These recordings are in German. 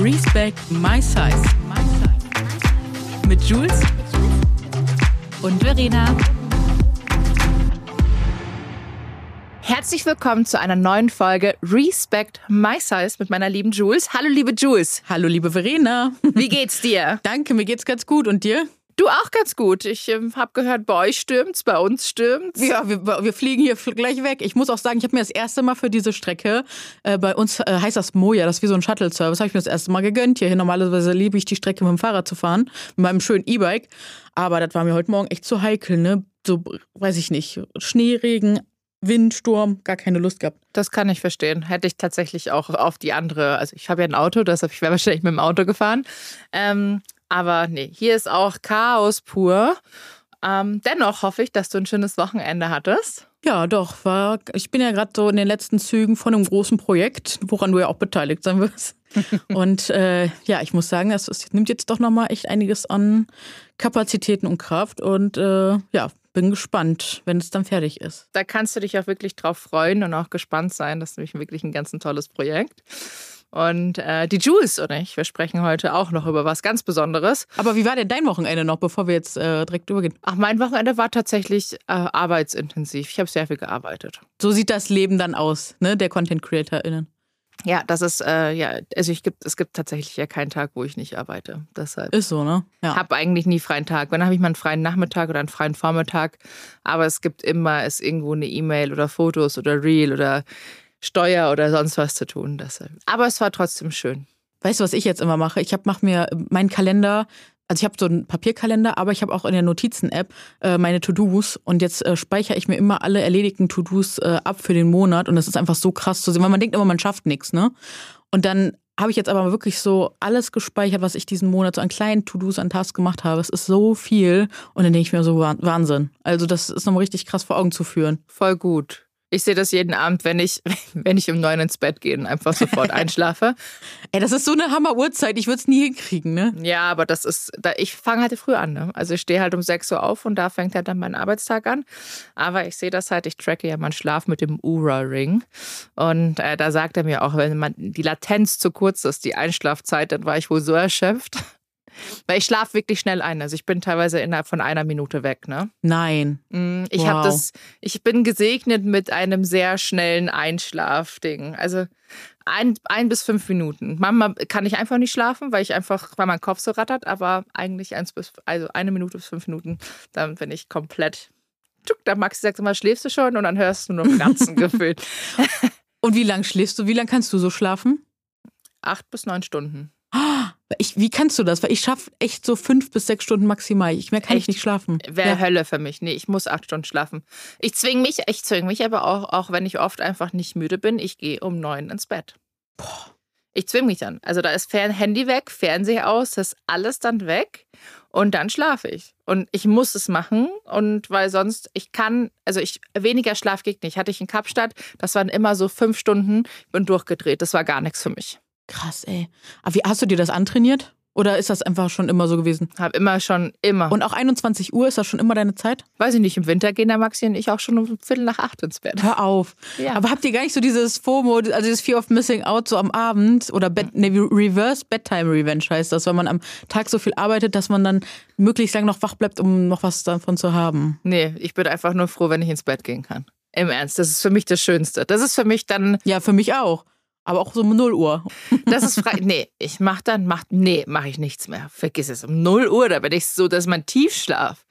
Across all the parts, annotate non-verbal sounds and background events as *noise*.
Respect My Size. Mit Jules und Verena. Herzlich willkommen zu einer neuen Folge Respect My Size mit meiner lieben Jules. Hallo, liebe Jules. Hallo, liebe Verena. Wie geht's dir? *laughs* Danke, mir geht's ganz gut. Und dir? Du auch ganz gut. Ich ähm, habe gehört, bei euch stürmt's, bei uns stürmt's. Ja, wir, wir fliegen hier gleich weg. Ich muss auch sagen, ich habe mir das erste Mal für diese Strecke, äh, bei uns äh, heißt das Moja, das ist wie so ein Shuttle-Service, habe ich mir das erste Mal gegönnt. Hier normalerweise liebe ich die Strecke mit dem Fahrrad zu fahren, mit meinem schönen E-Bike. Aber das war mir heute Morgen echt zu heikel, ne? So, weiß ich nicht, Schnee, Regen, Wind, Sturm, gar keine Lust gehabt. Das kann ich verstehen. Hätte ich tatsächlich auch auf die andere. Also ich habe ja ein Auto, deshalb ich wäre wahrscheinlich mit dem Auto gefahren. Ähm, aber nee, hier ist auch Chaos pur. Ähm, dennoch hoffe ich, dass du ein schönes Wochenende hattest. Ja, doch. War, ich bin ja gerade so in den letzten Zügen von einem großen Projekt, woran du ja auch beteiligt sein wirst. *laughs* und äh, ja, ich muss sagen, es, es nimmt jetzt doch nochmal echt einiges an Kapazitäten und Kraft. Und äh, ja, bin gespannt, wenn es dann fertig ist. Da kannst du dich auch wirklich drauf freuen und auch gespannt sein. Das ist nämlich wirklich ein ganz ein tolles Projekt. Und äh, die Jules und ich, wir sprechen heute auch noch über was ganz Besonderes. Aber wie war denn dein Wochenende noch, bevor wir jetzt äh, direkt übergehen? Ach, mein Wochenende war tatsächlich äh, arbeitsintensiv. Ich habe sehr viel gearbeitet. So sieht das Leben dann aus, ne, der Content CreatorInnen. Ja, das ist, äh, ja, also ich gibt, es gibt tatsächlich ja keinen Tag, wo ich nicht arbeite. Deshalb ist so, ne? Ja. Habe eigentlich nie freien Tag. Wenn habe ich mal einen freien Nachmittag oder einen freien Vormittag. Aber es gibt immer ist irgendwo eine E-Mail oder Fotos oder Reel oder Steuer oder sonst was zu tun. Deshalb. Aber es war trotzdem schön. Weißt du, was ich jetzt immer mache? Ich mache mir meinen Kalender also ich habe so einen Papierkalender, aber ich habe auch in der Notizen-App äh, meine To-Dos und jetzt äh, speichere ich mir immer alle erledigten To-Dos äh, ab für den Monat und das ist einfach so krass zu sehen, weil man denkt immer, man schafft nichts, ne? Und dann habe ich jetzt aber wirklich so alles gespeichert, was ich diesen Monat so an kleinen To-Dos, an Tasks gemacht habe. Es ist so viel und dann denke ich mir so, Wahnsinn. Also das ist nochmal richtig krass vor Augen zu führen. Voll gut. Ich sehe das jeden Abend, wenn ich, *laughs* wenn ich um neun ins Bett gehe und einfach sofort *laughs* einschlafe. Ey, das ist so eine Hammer-Uhrzeit. Ich würde es nie hinkriegen, ne? Ja, aber das ist, da, ich fange halt früh an, ne? Also ich stehe halt um sechs Uhr auf und da fängt halt dann mein Arbeitstag an. Aber ich sehe das halt, ich tracke ja meinen Schlaf mit dem Ura-Ring. Und äh, da sagt er mir auch, wenn man die Latenz zu kurz ist, die Einschlafzeit, dann war ich wohl so erschöpft. Weil ich schlafe wirklich schnell ein. Also ich bin teilweise innerhalb von einer Minute weg, ne? Nein. Mm, ich wow. habe das, ich bin gesegnet mit einem sehr schnellen Einschlafding. Also ein, ein bis fünf Minuten. Manchmal kann ich einfach nicht schlafen, weil ich einfach, weil mein Kopf so rattert, aber eigentlich eins bis, also eine Minute bis fünf Minuten, dann bin ich komplett. Der Maxi sagt immer, schläfst du schon? Und dann hörst du nur noch Ganzen *laughs* gefühlt. Und wie lange schläfst du? Wie lange kannst du so schlafen? Acht bis neun Stunden. Ich, wie kannst du das? Weil ich schaffe echt so fünf bis sechs Stunden maximal. Ich mehr kann echt? ich nicht schlafen. Wäre ja. Hölle für mich. Nee, ich muss acht Stunden schlafen. Ich zwinge mich, ich zwinge mich aber auch, auch wenn ich oft einfach nicht müde bin, ich gehe um neun ins Bett. Boah. Ich zwinge mich dann. Also da ist Fern Handy weg, Fernseher aus, das ist alles dann weg und dann schlafe ich. Und ich muss es machen und weil sonst, ich kann, also ich, weniger Schlaf geht nicht. Hatte ich in Kapstadt, das waren immer so fünf Stunden, bin durchgedreht. Das war gar nichts für mich. Krass, ey. Aber wie hast du dir das antrainiert? Oder ist das einfach schon immer so gewesen? Hab immer schon, immer. Und auch 21 Uhr, ist das schon immer deine Zeit? Weiß ich nicht, im Winter gehen der Maxi und ich auch schon um Viertel nach acht ins Bett. Hör auf. Ja. Aber habt ihr gar nicht so dieses FOMO, also dieses Fear of Missing Out so am Abend oder Bed, nee, Reverse Bedtime Revenge heißt das, wenn man am Tag so viel arbeitet, dass man dann möglichst lang noch wach bleibt, um noch was davon zu haben? Nee, ich bin einfach nur froh, wenn ich ins Bett gehen kann. Im Ernst, das ist für mich das Schönste. Das ist für mich dann. Ja, für mich auch. Aber auch so um 0 Uhr. Das ist frei. Nee, ich mach dann, mach, nee, mache ich nichts mehr. Vergiss es. Um 0 Uhr, da bin ich so, dass mein Tiefschlaf.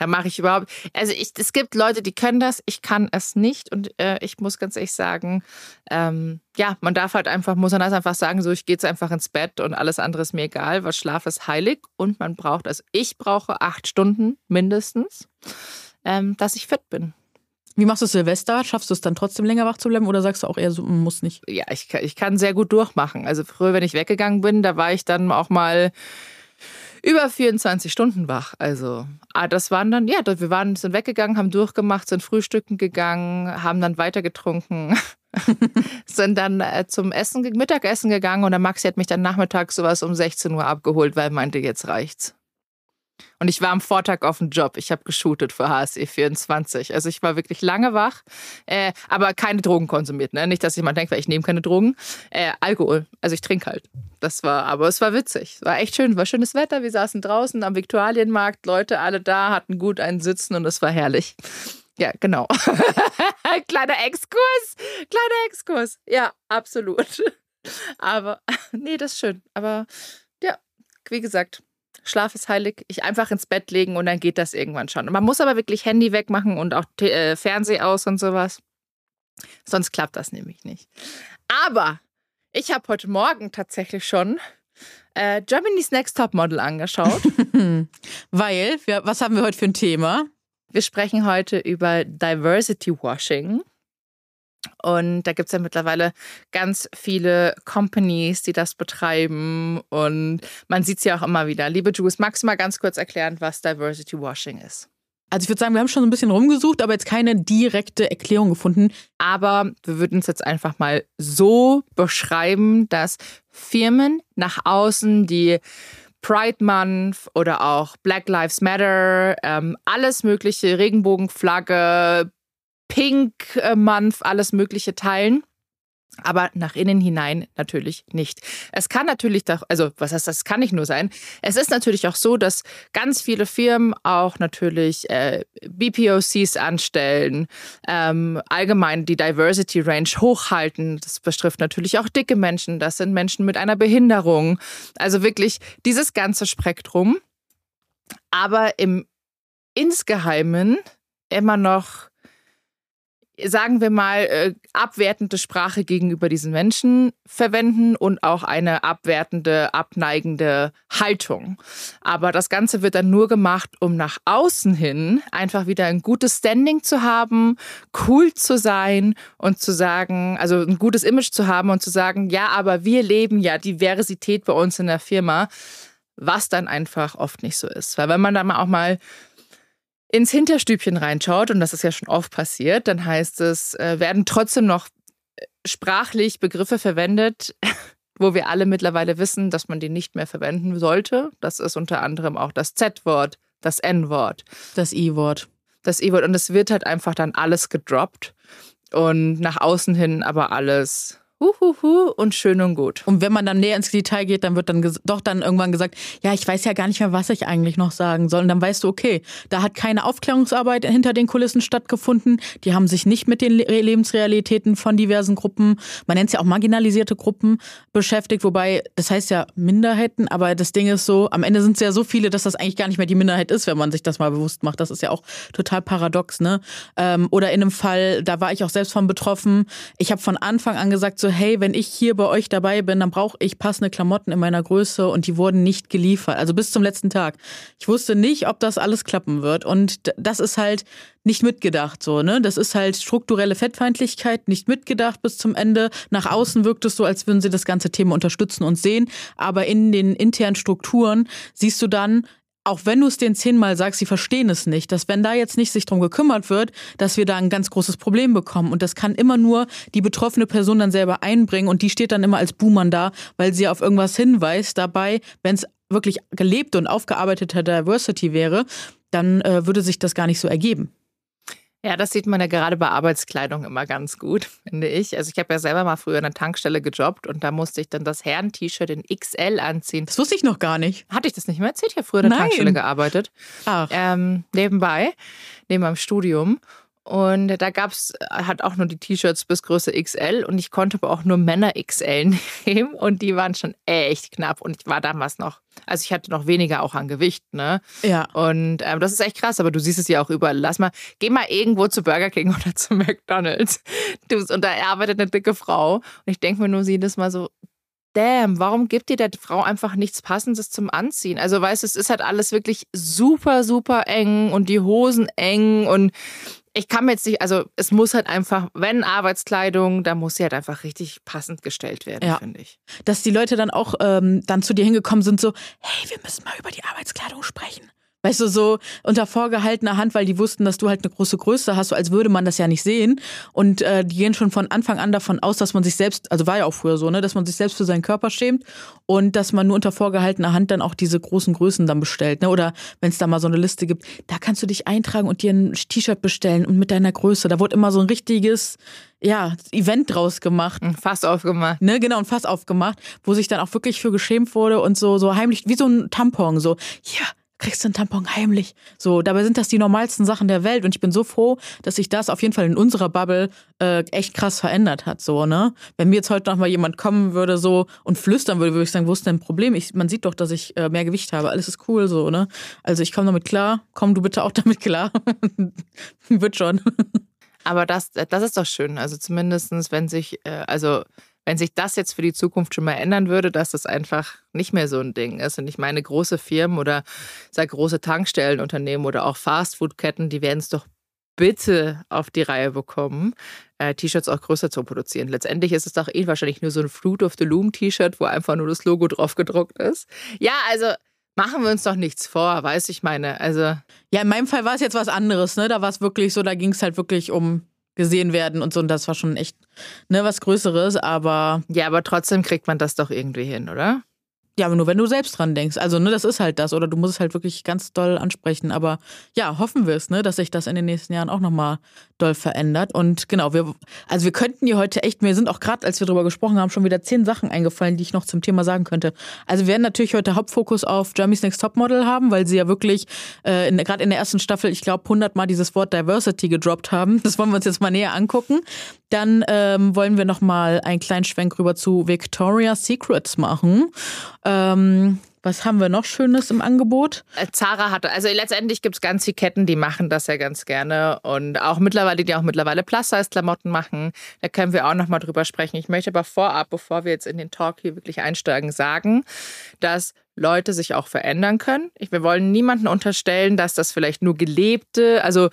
Da mache ich überhaupt. Also ich, es gibt Leute, die können das, ich kann es nicht. Und äh, ich muss ganz ehrlich sagen, ähm, ja, man darf halt einfach, muss man das einfach sagen, so ich gehe jetzt einfach ins Bett und alles andere ist mir egal, weil Schlaf ist heilig und man braucht, also ich brauche acht Stunden mindestens, ähm, dass ich fit bin. Wie machst du Silvester? Schaffst du es dann trotzdem länger wach zu bleiben oder sagst du auch eher so, hm, muss nicht? Ja, ich, ich kann sehr gut durchmachen. Also früher, wenn ich weggegangen bin, da war ich dann auch mal über 24 Stunden wach. Also, ah, das waren dann, ja, wir waren, sind weggegangen, haben durchgemacht, sind frühstücken gegangen, haben dann weiter getrunken, *laughs* sind dann äh, zum Essen, Mittagessen gegangen und der Maxi hat mich dann nachmittags sowas um 16 Uhr abgeholt, weil er meinte, jetzt reicht's. Und ich war am Vortag auf dem Job. Ich habe geshootet für HSE 24. Also ich war wirklich lange wach, äh, aber keine Drogen konsumiert. Ne? Nicht, dass jemand denkt, weil ich nehme keine Drogen. Äh, Alkohol. Also ich trinke halt. Das war, aber es war witzig. War echt schön. War schönes Wetter. Wir saßen draußen am Viktualienmarkt. Leute alle da, hatten gut einen Sitzen und es war herrlich. Ja, genau. *laughs* Kleiner Exkurs. Kleiner Exkurs. Ja, absolut. *laughs* Aber, nee, das ist schön. Aber ja, wie gesagt, Schlaf ist heilig. Ich einfach ins Bett legen und dann geht das irgendwann schon. Man muss aber wirklich Handy wegmachen und auch äh, Fernseh aus und sowas. Sonst klappt das nämlich nicht. Aber ich habe heute Morgen tatsächlich schon äh, Germany's Next Top Model angeschaut. *laughs* Weil, wir, was haben wir heute für ein Thema? Wir sprechen heute über Diversity Washing. Und da gibt es ja mittlerweile ganz viele Companies, die das betreiben. Und man sieht es ja auch immer wieder. Liebe Jules, magst du mal ganz kurz erklären, was Diversity Washing ist? Also ich würde sagen, wir haben schon ein bisschen rumgesucht, aber jetzt keine direkte Erklärung gefunden. Aber wir würden es jetzt einfach mal so beschreiben, dass Firmen nach außen die Pride Month oder auch Black Lives Matter, ähm, alles mögliche, Regenbogenflagge, Pink äh, Month, alles Mögliche teilen. Aber nach innen hinein natürlich nicht. Es kann natürlich doch, also was heißt das, kann nicht nur sein. Es ist natürlich auch so, dass ganz viele Firmen auch natürlich äh, BPOCs anstellen, ähm, allgemein die Diversity Range hochhalten. Das betrifft natürlich auch dicke Menschen, das sind Menschen mit einer Behinderung. Also wirklich dieses ganze Spektrum. Aber im insgeheimen immer noch sagen wir mal, äh, abwertende Sprache gegenüber diesen Menschen verwenden und auch eine abwertende, abneigende Haltung. Aber das Ganze wird dann nur gemacht, um nach außen hin einfach wieder ein gutes Standing zu haben, cool zu sein und zu sagen, also ein gutes Image zu haben und zu sagen, ja, aber wir leben ja Diversität bei uns in der Firma, was dann einfach oft nicht so ist. Weil wenn man da mal auch mal ins Hinterstübchen reinschaut, und das ist ja schon oft passiert, dann heißt es, äh, werden trotzdem noch äh, sprachlich Begriffe verwendet, *laughs* wo wir alle mittlerweile wissen, dass man die nicht mehr verwenden sollte. Das ist unter anderem auch das Z-Wort, das N-Wort. Das I-Wort. Das I-Wort. Und es wird halt einfach dann alles gedroppt und nach außen hin aber alles Uhuhu und schön und gut. Und wenn man dann näher ins Detail geht, dann wird dann doch dann irgendwann gesagt, ja, ich weiß ja gar nicht mehr, was ich eigentlich noch sagen soll. Und dann weißt du, okay, da hat keine Aufklärungsarbeit hinter den Kulissen stattgefunden. Die haben sich nicht mit den Lebensrealitäten von diversen Gruppen, man nennt es ja auch marginalisierte Gruppen, beschäftigt. Wobei, das heißt ja Minderheiten, aber das Ding ist so, am Ende sind es ja so viele, dass das eigentlich gar nicht mehr die Minderheit ist, wenn man sich das mal bewusst macht. Das ist ja auch total paradox, ne? Ähm, oder in einem Fall, da war ich auch selbst von betroffen. Ich habe von Anfang an gesagt, so, hey, wenn ich hier bei euch dabei bin, dann brauche ich passende Klamotten in meiner Größe und die wurden nicht geliefert. Also bis zum letzten Tag. Ich wusste nicht, ob das alles klappen wird. Und das ist halt nicht mitgedacht so, ne? Das ist halt strukturelle Fettfeindlichkeit, nicht mitgedacht bis zum Ende. Nach außen wirkt es so, als würden sie das ganze Thema unterstützen und sehen. Aber in den internen Strukturen siehst du dann, auch wenn du es denen zehnmal sagst, sie verstehen es nicht, dass wenn da jetzt nicht sich drum gekümmert wird, dass wir da ein ganz großes Problem bekommen. Und das kann immer nur die betroffene Person dann selber einbringen und die steht dann immer als Buhmann da, weil sie auf irgendwas hinweist. Dabei, wenn es wirklich gelebte und aufgearbeitete Diversity wäre, dann äh, würde sich das gar nicht so ergeben. Ja, das sieht man ja gerade bei Arbeitskleidung immer ganz gut, finde ich. Also ich habe ja selber mal früher in einer Tankstelle gejobbt und da musste ich dann das Herren-T-Shirt in XL anziehen. Das wusste ich noch gar nicht. Hatte ich das nicht mehr erzählt? Ich habe früher in der Nein. Tankstelle gearbeitet. Ach. Ähm, nebenbei, neben meinem Studium. Und da gab es hat auch nur die T-Shirts bis Größe XL und ich konnte aber auch nur Männer XL *laughs* nehmen und die waren schon echt knapp und ich war damals noch, also ich hatte noch weniger auch an Gewicht, ne? Ja. Und ähm, das ist echt krass, aber du siehst es ja auch überall. Lass mal, geh mal irgendwo zu Burger King *laughs* oder zu McDonalds. Du, und da arbeitet eine dicke Frau und ich denke mir nur jedes Mal so, damn, warum gibt dir der Frau einfach nichts Passendes zum Anziehen? Also weißt du, es ist halt alles wirklich super, super eng und die Hosen eng und ich kann mir jetzt nicht, also es muss halt einfach, wenn Arbeitskleidung, da muss sie halt einfach richtig passend gestellt werden, ja. finde ich. Dass die Leute dann auch ähm, dann zu dir hingekommen sind, so, hey, wir müssen mal über die Arbeitskleidung sprechen. Weißt du, so unter vorgehaltener Hand, weil die wussten, dass du halt eine große Größe hast, so als würde man das ja nicht sehen. Und äh, die gehen schon von Anfang an davon aus, dass man sich selbst, also war ja auch früher so, ne, dass man sich selbst für seinen Körper schämt und dass man nur unter vorgehaltener Hand dann auch diese großen Größen dann bestellt. Ne? Oder wenn es da mal so eine Liste gibt, da kannst du dich eintragen und dir ein T-Shirt bestellen und mit deiner Größe. Da wurde immer so ein richtiges ja, Event draus gemacht. Ein Fass aufgemacht. Ne, genau, ein Fass aufgemacht, wo sich dann auch wirklich für geschämt wurde und so, so heimlich, wie so ein Tampon, so, ja, kriegst du einen Tampon heimlich. So, dabei sind das die normalsten Sachen der Welt und ich bin so froh, dass sich das auf jeden Fall in unserer Bubble äh, echt krass verändert hat, so, ne? Wenn mir jetzt heute noch mal jemand kommen würde so und flüstern würde, würde ich sagen, wo ist denn ein Problem? Ich, man sieht doch, dass ich äh, mehr Gewicht habe, alles ist cool, so, ne? Also ich komme damit klar, komm du bitte auch *laughs* damit klar. Wird schon. Aber das, das ist doch schön. Also zumindestens, wenn sich, äh, also wenn sich das jetzt für die Zukunft schon mal ändern würde, dass das einfach nicht mehr so ein Ding ist. Und ich meine, große Firmen oder sag große Tankstellenunternehmen oder auch Fastfood-Ketten, die werden es doch bitte auf die Reihe bekommen, äh, T-Shirts auch größer zu produzieren. Letztendlich ist es doch eh wahrscheinlich nur so ein Fruit of the Loom T-Shirt, wo einfach nur das Logo drauf gedruckt ist. Ja, also machen wir uns doch nichts vor, weiß ich meine. Also ja, in meinem Fall war es jetzt was anderes, ne? Da war es wirklich so, da ging es halt wirklich um gesehen werden und so. Und das war schon echt ne, was Größeres, aber. Ja, aber trotzdem kriegt man das doch irgendwie hin, oder? Ja, aber nur wenn du selbst dran denkst. Also, ne, das ist halt das. Oder du musst es halt wirklich ganz doll ansprechen. Aber ja, hoffen wir es, ne, dass sich das in den nächsten Jahren auch nochmal doll verändert. Und genau, wir, also wir könnten hier heute echt, mir sind auch gerade, als wir darüber gesprochen haben, schon wieder zehn Sachen eingefallen, die ich noch zum Thema sagen könnte. Also wir werden natürlich heute Hauptfokus auf Jeremy's Next Topmodel haben, weil sie ja wirklich äh, gerade in der ersten Staffel, ich glaube, hundertmal dieses Wort Diversity gedroppt haben. Das wollen wir uns jetzt mal näher angucken. Dann ähm, wollen wir nochmal einen kleinen Schwenk rüber zu Victoria's Secrets machen. Ähm, was haben wir noch Schönes im Angebot? Äh, Zara hatte, also letztendlich gibt es ganz viele Ketten, die machen das ja ganz gerne und auch mittlerweile, die auch mittlerweile Plus-Size-Klamotten machen. Da können wir auch nochmal drüber sprechen. Ich möchte aber vorab, bevor wir jetzt in den Talk hier wirklich einsteigen, sagen, dass Leute sich auch verändern können. Wir wollen niemanden unterstellen, dass das vielleicht nur gelebte, also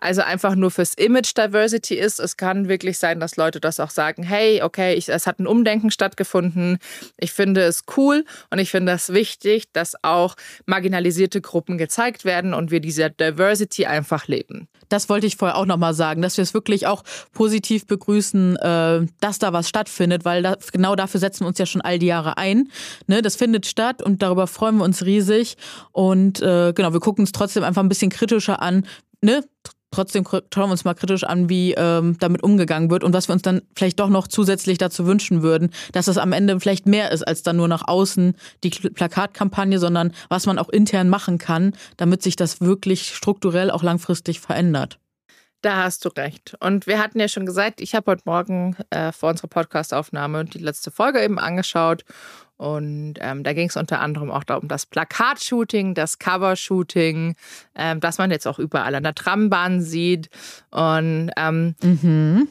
also einfach nur fürs Image Diversity ist. Es kann wirklich sein, dass Leute das auch sagen, hey, okay, ich, es hat ein Umdenken stattgefunden. Ich finde es cool und ich finde es wichtig, dass auch marginalisierte Gruppen gezeigt werden und wir diese Diversity einfach leben. Das wollte ich vorher auch nochmal sagen, dass wir es wirklich auch positiv begrüßen, äh, dass da was stattfindet, weil da, genau dafür setzen wir uns ja schon all die Jahre ein. Ne, das findet statt und darüber freuen wir uns riesig. Und äh, genau, wir gucken es trotzdem einfach ein bisschen kritischer an, ne, trotzdem schauen wir uns mal kritisch an, wie ähm, damit umgegangen wird und was wir uns dann vielleicht doch noch zusätzlich dazu wünschen würden, dass es am Ende vielleicht mehr ist als dann nur nach außen die Plakatkampagne, sondern was man auch intern machen kann, damit sich das wirklich strukturell auch langfristig verändert. Da hast du recht. Und wir hatten ja schon gesagt, ich habe heute Morgen äh, vor unserer Podcastaufnahme die letzte Folge eben angeschaut und ähm, da ging es unter anderem auch um das Plakatshooting, das Covershooting, ähm, das man jetzt auch überall an der Trambahn sieht. Und ähm, mhm.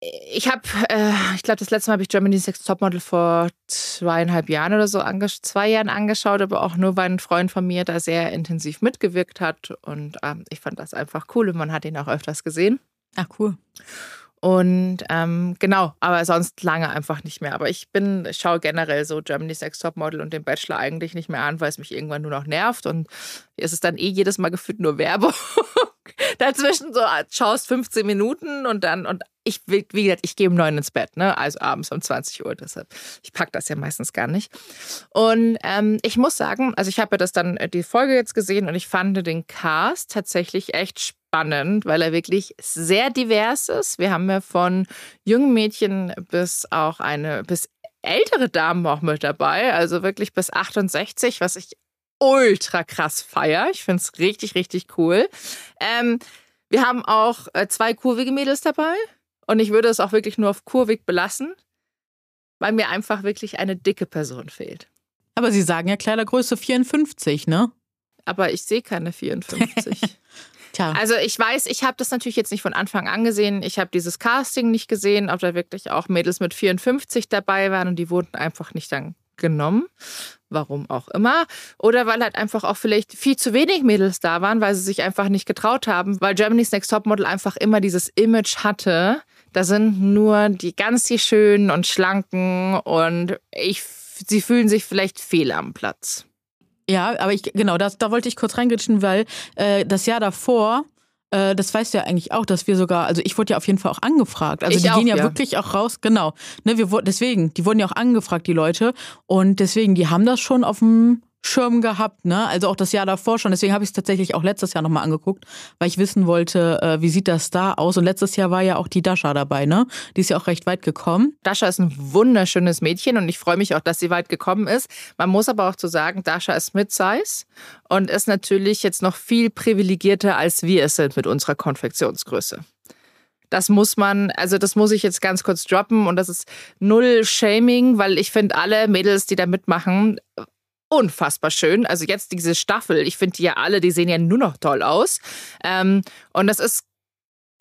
ich habe, äh, ich glaube, das letzte Mal habe ich Germany's Next Topmodel vor zweieinhalb Jahren oder so, zwei Jahren angeschaut, aber auch nur, weil ein Freund von mir da sehr intensiv mitgewirkt hat. Und ähm, ich fand das einfach cool und man hat ihn auch öfters gesehen. Ach, cool. Und ähm, genau, aber sonst lange einfach nicht mehr. Aber ich bin, ich schaue generell so Germany's Next Topmodel und den Bachelor eigentlich nicht mehr an, weil es mich irgendwann nur noch nervt. Und hier ist es dann eh jedes Mal gefühlt nur Werbung. *laughs* *laughs* Dazwischen so ah, schaust 15 Minuten und dann, und ich, wie gesagt, ich gehe um neun ins Bett, ne? Also abends um 20 Uhr. Deshalb, ich packe das ja meistens gar nicht. Und ähm, ich muss sagen, also ich habe ja das dann äh, die Folge jetzt gesehen und ich fand den Cast tatsächlich echt spannend spannend, weil er wirklich sehr divers ist. Wir haben ja von jungen Mädchen bis auch eine, bis ältere Damen auch mit dabei, also wirklich bis 68, was ich ultra krass feier. Ich finde es richtig, richtig cool. Ähm, wir haben auch äh, zwei kurvige Mädels dabei und ich würde es auch wirklich nur auf kurvig belassen, weil mir einfach wirklich eine dicke Person fehlt. Aber Sie sagen ja Kleidergröße 54, ne? Aber ich sehe keine 54. *laughs* Tja. Also ich weiß, ich habe das natürlich jetzt nicht von Anfang an gesehen. Ich habe dieses Casting nicht gesehen, ob da wirklich auch Mädels mit 54 dabei waren und die wurden einfach nicht dann genommen. Warum auch immer. Oder weil halt einfach auch vielleicht viel zu wenig Mädels da waren, weil sie sich einfach nicht getraut haben, weil Germany's Next Topmodel einfach immer dieses Image hatte. Da sind nur die ganz die schönen und schlanken und ich, sie fühlen sich vielleicht fehl am Platz. Ja, aber ich, genau, das, da wollte ich kurz reingritschen, weil äh, das Jahr davor, äh, das weißt du ja eigentlich auch, dass wir sogar, also ich wurde ja auf jeden Fall auch angefragt. Also Ich die auch, gehen ja, ja. wirklich auch raus, genau. Ne, wir deswegen, die wurden ja auch angefragt, die Leute. Und deswegen, die haben das schon auf dem Schirm gehabt, ne? Also auch das Jahr davor schon. Deswegen habe ich es tatsächlich auch letztes Jahr nochmal angeguckt, weil ich wissen wollte, äh, wie sieht das da aus. Und letztes Jahr war ja auch die Dasha dabei, ne? Die ist ja auch recht weit gekommen. Dasha ist ein wunderschönes Mädchen und ich freue mich auch, dass sie weit gekommen ist. Man muss aber auch zu sagen, Dasha ist Mid-Size und ist natürlich jetzt noch viel privilegierter, als wir es sind mit unserer Konfektionsgröße. Das muss man, also das muss ich jetzt ganz kurz droppen und das ist null Shaming, weil ich finde alle Mädels, die da mitmachen, unfassbar schön. Also jetzt diese Staffel, ich finde die ja alle, die sehen ja nur noch toll aus. Ähm, und das ist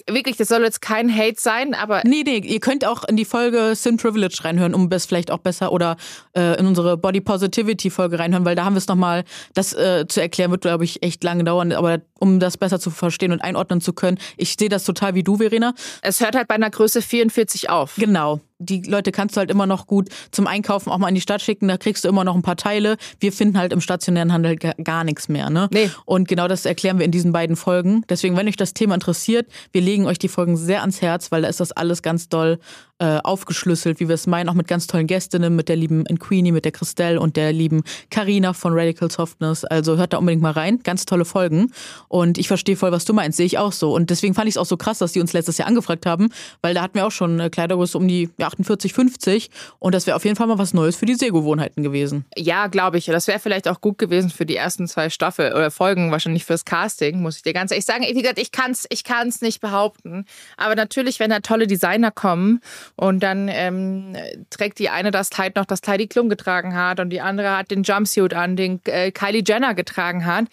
wirklich, das soll jetzt kein Hate sein, aber Nee, nee, ihr könnt auch in die Folge Sin Privilege reinhören, um es vielleicht auch besser oder äh, in unsere Body Positivity Folge reinhören, weil da haben wir es nochmal, das äh, zu erklären wird, glaube ich, echt lange dauern, aber um das besser zu verstehen und einordnen zu können, ich sehe das total wie du, Verena. es hört halt bei einer Größe 44 auf. Genau. Die Leute kannst du halt immer noch gut zum Einkaufen auch mal in die Stadt schicken, da kriegst du immer noch ein paar Teile. Wir finden halt im stationären Handel ga- gar nichts mehr, ne? Nee. Und genau das erklären wir in diesen beiden Folgen. Deswegen, wenn euch das Thema interessiert, wir legen euch die Folgen sehr ans Herz, weil da ist das alles ganz doll äh, aufgeschlüsselt, wie wir es meinen, auch mit ganz tollen Gästinnen, mit der lieben Queenie, mit der Christelle und der lieben Karina von Radical Softness. Also hört da unbedingt mal rein. Ganz tolle Folgen. Und ich verstehe voll, was du meinst. Sehe ich auch so. Und deswegen fand ich es auch so krass, dass die uns letztes Jahr angefragt haben, weil da hatten wir auch schon eine Kleidergröße um die ja, 48, 50. Und das wäre auf jeden Fall mal was Neues für die Sehgewohnheiten gewesen. Ja, glaube ich. Das wäre vielleicht auch gut gewesen für die ersten zwei Staffeln oder Folgen, wahrscheinlich fürs Casting, muss ich dir ganz ehrlich sagen. Wie gesagt, ich kann es ich kann's nicht behaupten. Aber natürlich, wenn da tolle Designer kommen und dann ähm, trägt die eine das Kleid noch, das Heidi Klum getragen hat und die andere hat den Jumpsuit an, den äh, Kylie Jenner getragen hat.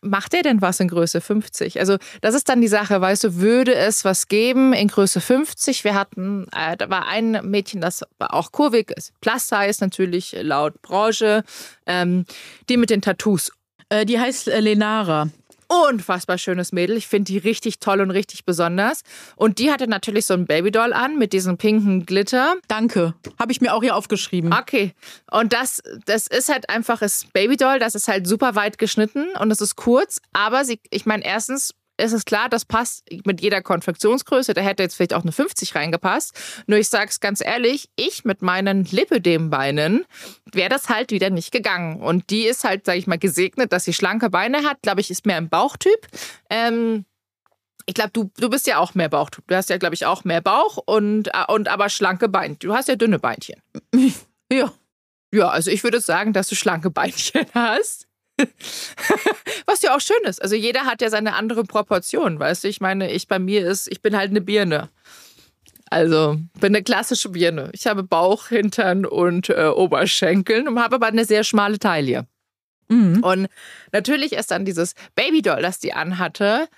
Macht der denn was in Größe 50? Also, das ist dann die Sache, weißt du, würde es was geben in Größe 50? Wir hatten, äh, da war ein Mädchen, das war auch kurvig, ist Plus Size natürlich laut Branche, ähm, die mit den Tattoos. Äh, die heißt äh, Lenara. Unfassbar schönes Mädel. Ich finde die richtig toll und richtig besonders. Und die hatte natürlich so ein Babydoll an mit diesem pinken Glitter. Danke. Habe ich mir auch hier aufgeschrieben. Okay. Und das, das ist halt einfach das Babydoll, das ist halt super weit geschnitten und es ist kurz. Aber sie, ich meine, erstens ist es klar, das passt mit jeder Konfektionsgröße. Da hätte jetzt vielleicht auch eine 50 reingepasst. Nur ich sag's ganz ehrlich, ich mit meinen Lipödem-Beinen wäre das halt wieder nicht gegangen. Und die ist halt, sage ich mal, gesegnet, dass sie schlanke Beine hat. Glaube ich, ist mehr im Bauchtyp. Ähm, ich glaube, du, du bist ja auch mehr Bauchtyp. Du hast ja, glaube ich, auch mehr Bauch und, äh, und aber schlanke Beine. Du hast ja dünne Beinchen. *laughs* Ja. Ja, also ich würde sagen, dass du schlanke Beinchen *laughs* hast. *laughs* Was ja auch schön ist. Also jeder hat ja seine andere Proportion, weißt du? Ich meine, ich bei mir ist, ich bin halt eine Birne. Also bin eine klassische Birne. Ich habe Bauch, Hintern und äh, Oberschenkeln und habe aber eine sehr schmale Taille. Mhm. Und natürlich ist dann dieses Babydoll, das die anhatte.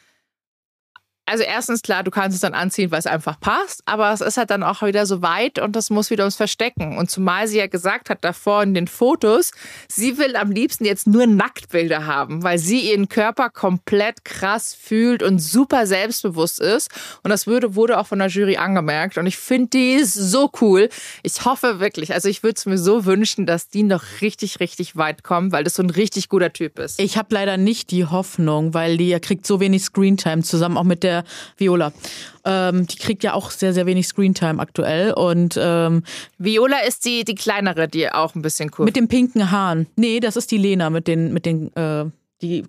Also erstens klar, du kannst es dann anziehen, weil es einfach passt, aber es ist halt dann auch wieder so weit und das muss wieder ums Verstecken. Und zumal sie ja gesagt hat davor in den Fotos, sie will am liebsten jetzt nur Nacktbilder haben, weil sie ihren Körper komplett krass fühlt und super selbstbewusst ist. Und das würde, wurde auch von der Jury angemerkt. Und ich finde die so cool. Ich hoffe wirklich, also ich würde es mir so wünschen, dass die noch richtig, richtig weit kommt, weil das so ein richtig guter Typ ist. Ich habe leider nicht die Hoffnung, weil die kriegt so wenig Screentime zusammen, auch mit der Viola. Ähm, die kriegt ja auch sehr, sehr wenig Screentime aktuell. Und ähm, Viola ist die, die kleinere, die auch ein bisschen cool. mit den pinken Haaren. Nee, das ist die Lena mit den, mit den, äh, die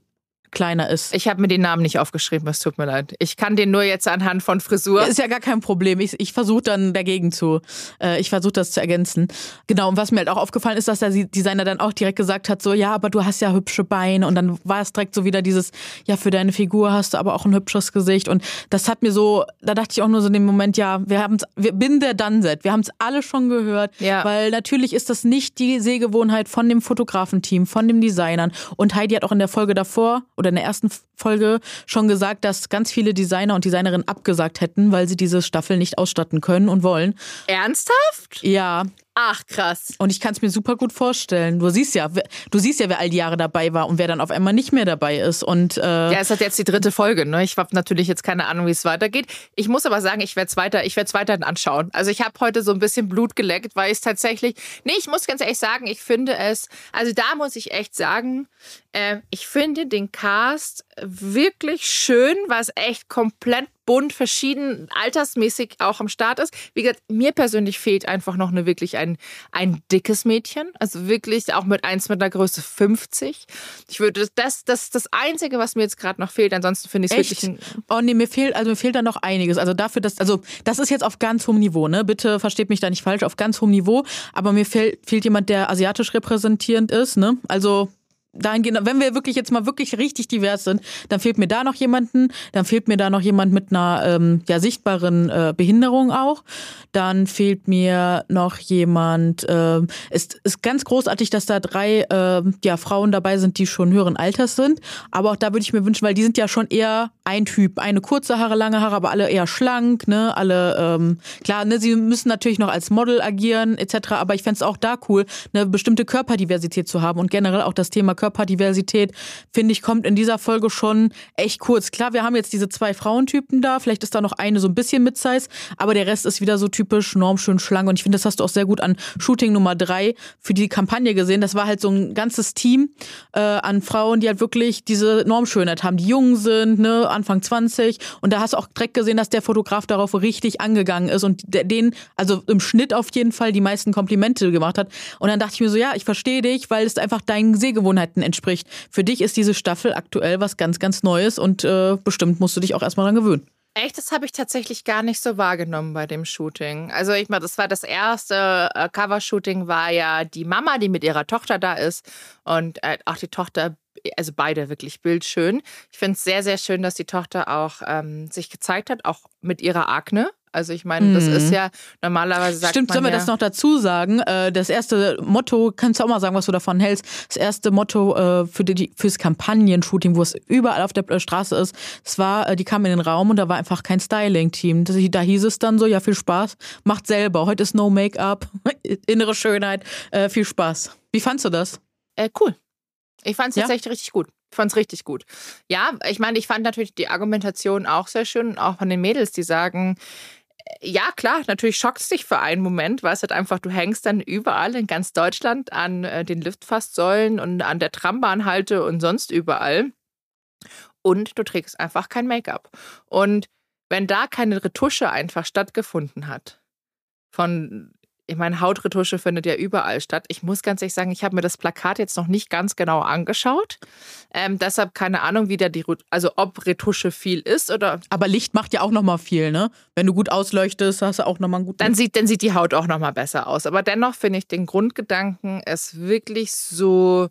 kleiner ist. ich habe mir den Namen nicht aufgeschrieben, es tut mir leid. Ich kann den nur jetzt anhand von Frisur. Ist ja gar kein Problem. Ich, ich versuche dann dagegen zu, äh, ich versuche das zu ergänzen. Genau, und was mir halt auch aufgefallen ist, dass der Designer dann auch direkt gesagt hat, so, ja, aber du hast ja hübsche Beine. Und dann war es direkt so wieder dieses, ja, für deine Figur hast du aber auch ein hübsches Gesicht. Und das hat mir so, da dachte ich auch nur so in dem Moment, ja, wir haben es, wir bin der Dunset, wir haben es alle schon gehört. Ja. Weil natürlich ist das nicht die Sehgewohnheit von dem Fotografenteam, von den Designern. Und Heidi hat auch in der Folge davor oder in der ersten Folge schon gesagt, dass ganz viele Designer und Designerinnen abgesagt hätten, weil sie diese Staffel nicht ausstatten können und wollen. Ernsthaft? Ja, Ach, krass. Und ich kann es mir super gut vorstellen. Du siehst ja, du siehst ja, wer all die Jahre dabei war und wer dann auf einmal nicht mehr dabei ist. Und, äh ja, es hat jetzt die dritte Folge. Ne? Ich habe natürlich jetzt keine Ahnung, wie es weitergeht. Ich muss aber sagen, ich werde es weiter, ich werde weiter anschauen. Also ich habe heute so ein bisschen Blut geleckt, weil ich es tatsächlich. Nee, ich muss ganz ehrlich sagen, ich finde es. Also da muss ich echt sagen, äh, ich finde den Cast wirklich schön, was echt komplett bunt, verschieden, altersmäßig auch am Start ist. Wie gesagt, mir persönlich fehlt einfach noch eine wirklich ein, ein dickes Mädchen. Also wirklich auch mit eins mit einer Größe 50. Ich würde, das, das, das Einzige, was mir jetzt gerade noch fehlt. Ansonsten finde ich es wirklich. Ein oh nee, mir fehlt, also mir fehlt da noch einiges. Also dafür, dass, also das ist jetzt auf ganz hohem Niveau, ne? Bitte versteht mich da nicht falsch, auf ganz hohem Niveau. Aber mir fehlt, fehlt jemand, der asiatisch repräsentierend ist, ne? Also dahingehend, wenn wir wirklich jetzt mal wirklich richtig divers sind, dann fehlt mir da noch jemanden, dann fehlt mir da noch jemand mit einer ähm, ja, sichtbaren äh, Behinderung auch. Dann fehlt mir noch jemand, äh, ist, ist ganz großartig, dass da drei äh, ja, Frauen dabei sind, die schon höheren Alters sind. Aber auch da würde ich mir wünschen, weil die sind ja schon eher ein Typ. Eine kurze Haare, lange Haare, aber alle eher schlank, ne? Alle, ähm, klar, ne, sie müssen natürlich noch als Model agieren, etc. Aber ich fände es auch da cool, eine bestimmte Körperdiversität zu haben und generell auch das Thema Körperdiversität, finde ich, kommt in dieser Folge schon echt kurz. Klar, wir haben jetzt diese zwei Frauentypen da, vielleicht ist da noch eine so ein bisschen mit Size, aber der Rest ist wieder so typisch normschön schlank und ich finde, das hast du auch sehr gut an Shooting Nummer drei für die Kampagne gesehen. Das war halt so ein ganzes Team äh, an Frauen, die halt wirklich diese Normschönheit haben, die jung sind, ne, Anfang 20 und da hast du auch direkt gesehen, dass der Fotograf darauf richtig angegangen ist und den, also im Schnitt auf jeden Fall die meisten Komplimente gemacht hat und dann dachte ich mir so, ja, ich verstehe dich, weil es einfach deinen Sehgewohnheiten Inhalten entspricht. Für dich ist diese Staffel aktuell was ganz, ganz Neues und äh, bestimmt musst du dich auch erstmal dran gewöhnen. Echt, das habe ich tatsächlich gar nicht so wahrgenommen bei dem Shooting. Also ich meine, das war das erste äh, Covershooting, war ja die Mama, die mit ihrer Tochter da ist und äh, auch die Tochter, also beide wirklich bildschön. Ich finde es sehr, sehr schön, dass die Tochter auch ähm, sich gezeigt hat, auch mit ihrer Akne. Also ich meine, das ist mhm. ja normalerweise sagt Stimmt, man sollen wir ja, das noch dazu sagen? Äh, das erste Motto, kannst du auch mal sagen, was du davon hältst? Das erste Motto äh, für die, fürs Kampagnen-Shooting, wo es überall auf der äh, Straße ist, es war, die kamen in den Raum und da war einfach kein Styling-Team. Da hieß es dann so, ja, viel Spaß, macht selber. Heute ist No Make-up, *laughs* innere Schönheit, viel Spaß. Wie fandst du das? Äh, cool. Ich fand es ja? tatsächlich richtig gut. Ich fand es richtig gut. Ja, ich meine, ich fand natürlich die Argumentation auch sehr schön, auch von den Mädels, die sagen, ja, klar, natürlich schockt es dich für einen Moment, weil es halt einfach, du hängst dann überall in ganz Deutschland an äh, den Liftfasssäulen und an der Trambahnhalte und sonst überall. Und du trägst einfach kein Make-up. Und wenn da keine Retusche einfach stattgefunden hat, von ich meine, Hautretusche findet ja überall statt. Ich muss ganz ehrlich sagen, ich habe mir das Plakat jetzt noch nicht ganz genau angeschaut. Ähm, deshalb keine Ahnung, wie da die, also ob Retusche viel ist oder. Aber Licht macht ja auch nochmal viel, ne? Wenn du gut ausleuchtest, hast du auch nochmal einen guten. Dann sieht, dann sieht die Haut auch nochmal besser aus. Aber dennoch finde ich den Grundgedanken, es wirklich so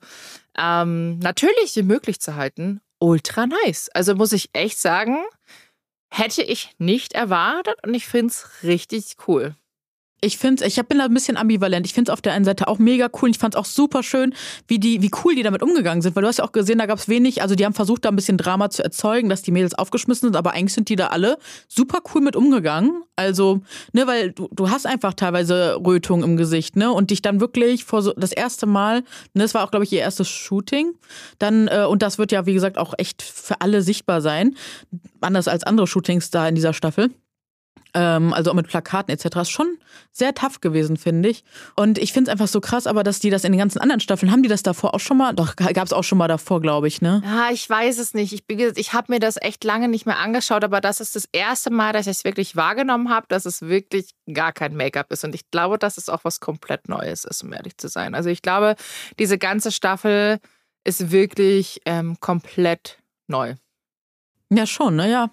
ähm, natürlich wie möglich zu halten, ultra nice. Also muss ich echt sagen, hätte ich nicht erwartet und ich finde es richtig cool. Ich finde, ich bin da ein bisschen ambivalent. Ich finde es auf der einen Seite auch mega cool. Ich fand es auch super schön, wie die, wie cool die damit umgegangen sind. Weil du hast ja auch gesehen, da gab es wenig, also die haben versucht, da ein bisschen Drama zu erzeugen, dass die Mädels aufgeschmissen sind, aber eigentlich sind die da alle super cool mit umgegangen. Also, ne, weil du, du hast einfach teilweise Rötung im Gesicht, ne? Und dich dann wirklich vor so das erste Mal, ne, das war auch, glaube ich, ihr erstes Shooting. Dann, äh, und das wird ja, wie gesagt, auch echt für alle sichtbar sein. Anders als andere Shootings da in dieser Staffel ähm, also auch mit Plakaten etc. ist schon sehr tough gewesen, finde ich. Und ich finde es einfach so krass, aber dass die das in den ganzen anderen Staffeln, haben die das davor auch schon mal? Doch, gab es auch schon mal davor, glaube ich, ne? Ja, ich weiß es nicht. Ich, ich habe mir das echt lange nicht mehr angeschaut, aber das ist das erste Mal, dass ich es wirklich wahrgenommen habe, dass es wirklich gar kein Make-up ist. Und ich glaube, dass es auch was komplett Neues ist, um ehrlich zu sein. Also ich glaube, diese ganze Staffel ist wirklich ähm, komplett neu. Ja, schon, ne? Ja.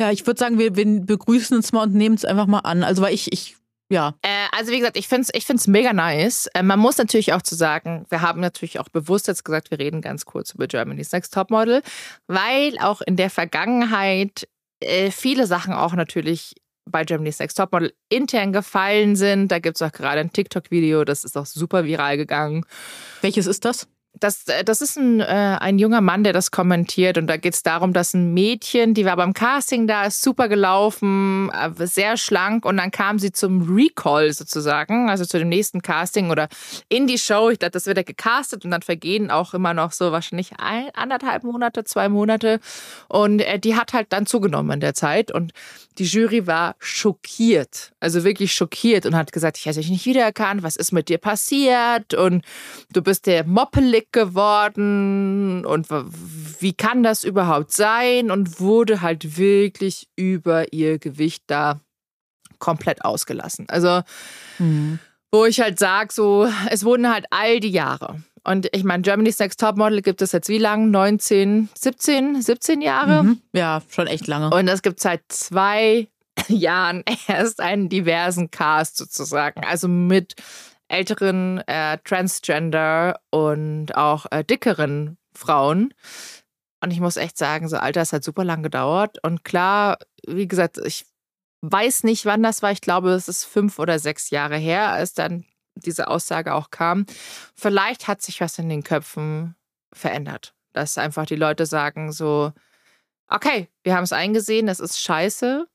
Ja, ich würde sagen, wir, wir begrüßen uns mal und nehmen es einfach mal an. Also, weil ich, ich ja. Äh, also wie gesagt, ich finde es ich find's mega nice. Äh, man muss natürlich auch zu sagen, wir haben natürlich auch bewusst jetzt gesagt, wir reden ganz kurz über Germany's Next Topmodel, weil auch in der Vergangenheit äh, viele Sachen auch natürlich bei Germany's Next Topmodel intern gefallen sind. Da gibt es auch gerade ein TikTok-Video, das ist auch super viral gegangen. Welches ist das? Das, äh, das ist ein, äh, ein junger Mann, der das kommentiert. Und da geht es darum, dass ein Mädchen, die war beim Casting da, ist super gelaufen, äh, sehr schlank. Und dann kam sie zum Recall sozusagen, also zu dem nächsten Casting oder in die Show. Ich dachte, das wird ja gecastet und dann vergehen auch immer noch so wahrscheinlich ein, anderthalb Monate, zwei Monate. Und äh, die hat halt dann zugenommen in der Zeit. Und die Jury war schockiert, also wirklich schockiert und hat gesagt, ich hätte dich nicht wiedererkannt, was ist mit dir passiert? Und du bist der Moppelig geworden und wie kann das überhaupt sein? Und wurde halt wirklich über ihr Gewicht da komplett ausgelassen. Also, mhm. wo ich halt sage, so, es wurden halt all die Jahre. Und ich meine, Germany's Next Topmodel gibt es jetzt wie lange? 19, 17, 17 Jahre? Mhm. Ja, schon echt lange. Und es gibt seit zwei *laughs* Jahren erst einen diversen Cast sozusagen. Also mit älteren äh, Transgender und auch äh, dickeren Frauen. Und ich muss echt sagen, so Alter, es hat super lang gedauert. Und klar, wie gesagt, ich weiß nicht, wann das war. Ich glaube, es ist fünf oder sechs Jahre her, als dann diese Aussage auch kam. Vielleicht hat sich was in den Köpfen verändert. Dass einfach die Leute sagen so, okay, wir haben es eingesehen, das ist scheiße.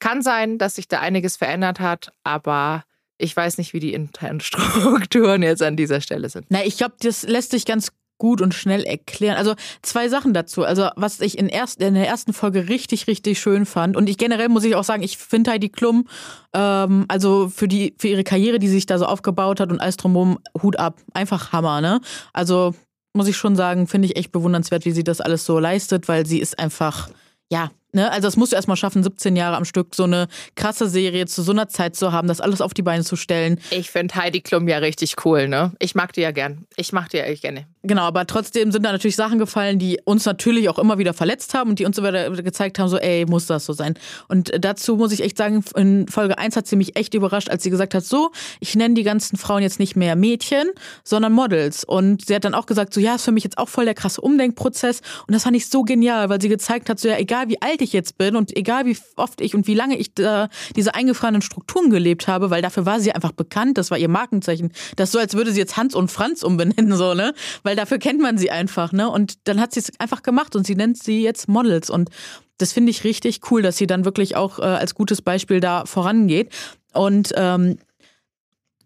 Kann sein, dass sich da einiges verändert hat, aber ich weiß nicht, wie die internen *laughs* Strukturen jetzt an dieser Stelle sind. Na, ich glaube, das lässt sich ganz gut und schnell erklären. Also zwei Sachen dazu. Also was ich in, erst, in der ersten Folge richtig, richtig schön fand. Und ich generell muss ich auch sagen, ich finde Heidi Klum, ähm, also für die, für ihre Karriere, die sich da so aufgebaut hat und alles drumherum, Hut ab. Einfach Hammer, ne? Also muss ich schon sagen, finde ich echt bewundernswert, wie sie das alles so leistet, weil sie ist einfach, ja, Ne? Also das musst du erstmal schaffen, 17 Jahre am Stück so eine krasse Serie zu so einer Zeit zu haben, das alles auf die Beine zu stellen. Ich finde Heidi Klum ja richtig cool, ne? Ich mag die ja gern. Ich mag die ja echt gerne. Genau, aber trotzdem sind da natürlich Sachen gefallen, die uns natürlich auch immer wieder verletzt haben und die uns immer wieder gezeigt haben, so ey, muss das so sein. Und dazu muss ich echt sagen, in Folge 1 hat sie mich echt überrascht, als sie gesagt hat, so, ich nenne die ganzen Frauen jetzt nicht mehr Mädchen, sondern Models. Und sie hat dann auch gesagt, so ja, ist für mich jetzt auch voll der krasse Umdenkprozess. Und das fand ich so genial, weil sie gezeigt hat, so ja, egal wie alt alt ich jetzt bin und egal wie oft ich und wie lange ich da diese eingefrorenen Strukturen gelebt habe, weil dafür war sie einfach bekannt, das war ihr Markenzeichen. Das ist so, als würde sie jetzt Hans und Franz umbenennen, so, ne? Weil dafür kennt man sie einfach, ne? Und dann hat sie es einfach gemacht und sie nennt sie jetzt Models und das finde ich richtig cool, dass sie dann wirklich auch äh, als gutes Beispiel da vorangeht. Und ähm,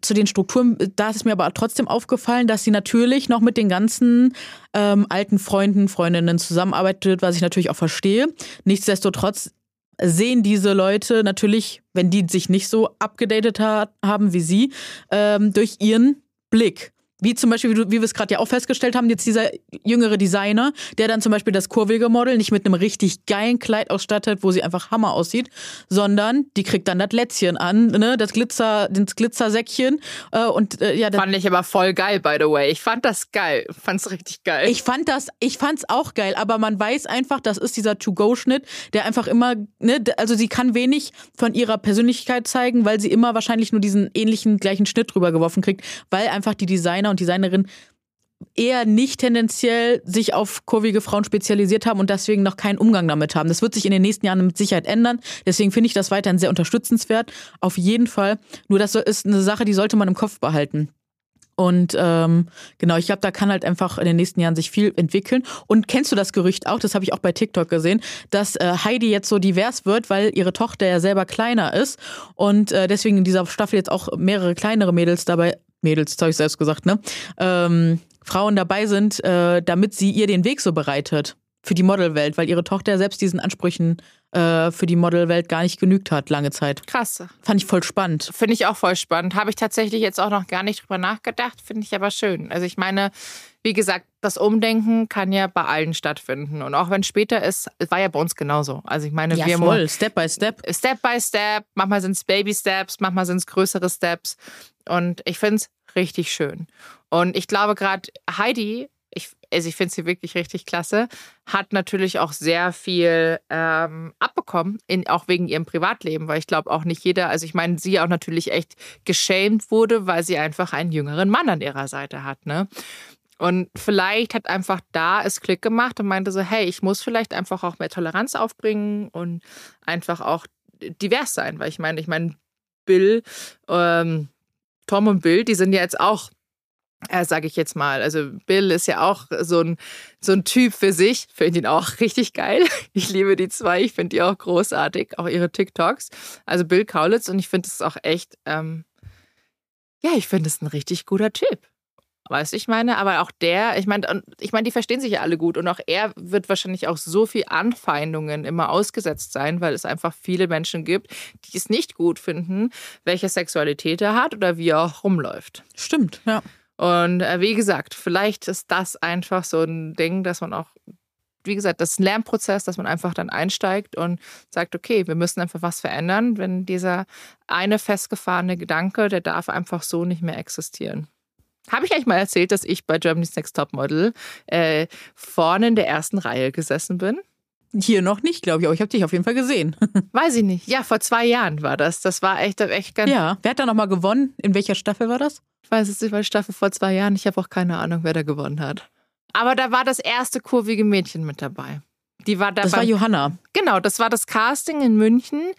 zu den Strukturen, da ist mir aber trotzdem aufgefallen, dass sie natürlich noch mit den ganzen ähm, alten Freunden, Freundinnen zusammenarbeitet, was ich natürlich auch verstehe. Nichtsdestotrotz sehen diese Leute natürlich, wenn die sich nicht so abgedatet ha haben wie sie, ähm, durch ihren Blick. Wie zum Beispiel, wie, wie wir es gerade ja auch festgestellt haben, jetzt dieser jüngere Designer, der dann zum Beispiel das kurvige Model nicht mit einem richtig geilen Kleid ausstattet, wo sie einfach Hammer aussieht, sondern die kriegt dann das Lätzchen an, ne, das Glitzer, das Glitzersäckchen äh, und äh, ja. Das fand ich aber voll geil, by the way. Ich fand das geil, fand's richtig geil. Ich fand das, ich fand's auch geil, aber man weiß einfach, das ist dieser To-Go-Schnitt, der einfach immer, ne, also sie kann wenig von ihrer Persönlichkeit zeigen, weil sie immer wahrscheinlich nur diesen ähnlichen gleichen Schnitt drüber geworfen kriegt, weil einfach die Designer und Designerin eher nicht tendenziell sich auf kurvige Frauen spezialisiert haben und deswegen noch keinen Umgang damit haben. Das wird sich in den nächsten Jahren mit Sicherheit ändern. Deswegen finde ich das weiterhin sehr unterstützenswert. Auf jeden Fall. Nur das ist eine Sache, die sollte man im Kopf behalten. Und ähm, genau, ich glaube, da kann halt einfach in den nächsten Jahren sich viel entwickeln. Und kennst du das Gerücht auch, das habe ich auch bei TikTok gesehen, dass äh, Heidi jetzt so divers wird, weil ihre Tochter ja selber kleiner ist und äh, deswegen in dieser Staffel jetzt auch mehrere kleinere Mädels dabei Mädels, das habe ich selbst gesagt, ne? Ähm, Frauen dabei sind, äh, damit sie ihr den Weg so bereitet für die Modelwelt, weil ihre Tochter selbst diesen Ansprüchen äh, für die Modelwelt gar nicht genügt hat, lange Zeit. Krass. Fand ich voll spannend. Finde ich auch voll spannend. Habe ich tatsächlich jetzt auch noch gar nicht drüber nachgedacht, finde ich aber schön. Also ich meine, wie gesagt, das Umdenken kann ja bei allen stattfinden. Und auch wenn später ist, war ja bei uns genauso. Also ich meine, ja, wir voll, Step by Step. Step by Step, manchmal sind es Baby Steps, manchmal sind es größere Steps. Und ich finde es richtig schön. Und ich glaube gerade Heidi, ich, also ich finde sie wirklich richtig klasse, hat natürlich auch sehr viel ähm, abbekommen, in, auch wegen ihrem Privatleben, weil ich glaube auch nicht jeder, also ich meine, sie auch natürlich echt geschämt wurde, weil sie einfach einen jüngeren Mann an ihrer Seite hat, ne? Und vielleicht hat einfach da es Klick gemacht und meinte so, hey, ich muss vielleicht einfach auch mehr Toleranz aufbringen und einfach auch divers sein, weil ich meine, ich meine, Bill, ähm, Tom und Bill, die sind ja jetzt auch äh, sage ich jetzt mal. Also Bill ist ja auch so ein, so ein Typ für sich. Finde ihn auch *laughs* richtig geil. Ich liebe die zwei. Ich finde die auch großartig, auch ihre TikToks. Also Bill Kaulitz und ich finde es auch echt, ähm, ja, ich finde es ein richtig guter Typ. Weißt du, ich meine, aber auch der, ich meine, ich meine, die verstehen sich ja alle gut und auch er wird wahrscheinlich auch so viel Anfeindungen immer ausgesetzt sein, weil es einfach viele Menschen gibt, die es nicht gut finden, welche Sexualität er hat oder wie er auch rumläuft. Stimmt, ja. Und äh, wie gesagt, vielleicht ist das einfach so ein Ding, dass man auch, wie gesagt, das ist ein Lernprozess, dass man einfach dann einsteigt und sagt, okay, wir müssen einfach was verändern, wenn dieser eine festgefahrene Gedanke, der darf einfach so nicht mehr existieren. Habe ich eigentlich mal erzählt, dass ich bei Germany's Next Topmodel äh, vorne in der ersten Reihe gesessen bin? Hier noch nicht, glaube ich, aber ich habe dich auf jeden Fall gesehen. *laughs* Weiß ich nicht. Ja, vor zwei Jahren war das. Das war echt, echt ganz. Ja, wer hat da nochmal gewonnen? In welcher Staffel war das? Ich weiß es nicht, weil Staffel vor zwei Jahren. Ich habe auch keine Ahnung, wer da gewonnen hat. Aber da war das erste kurvige Mädchen mit dabei. Die war dabei. Das war Johanna. Genau, das war das Casting in München.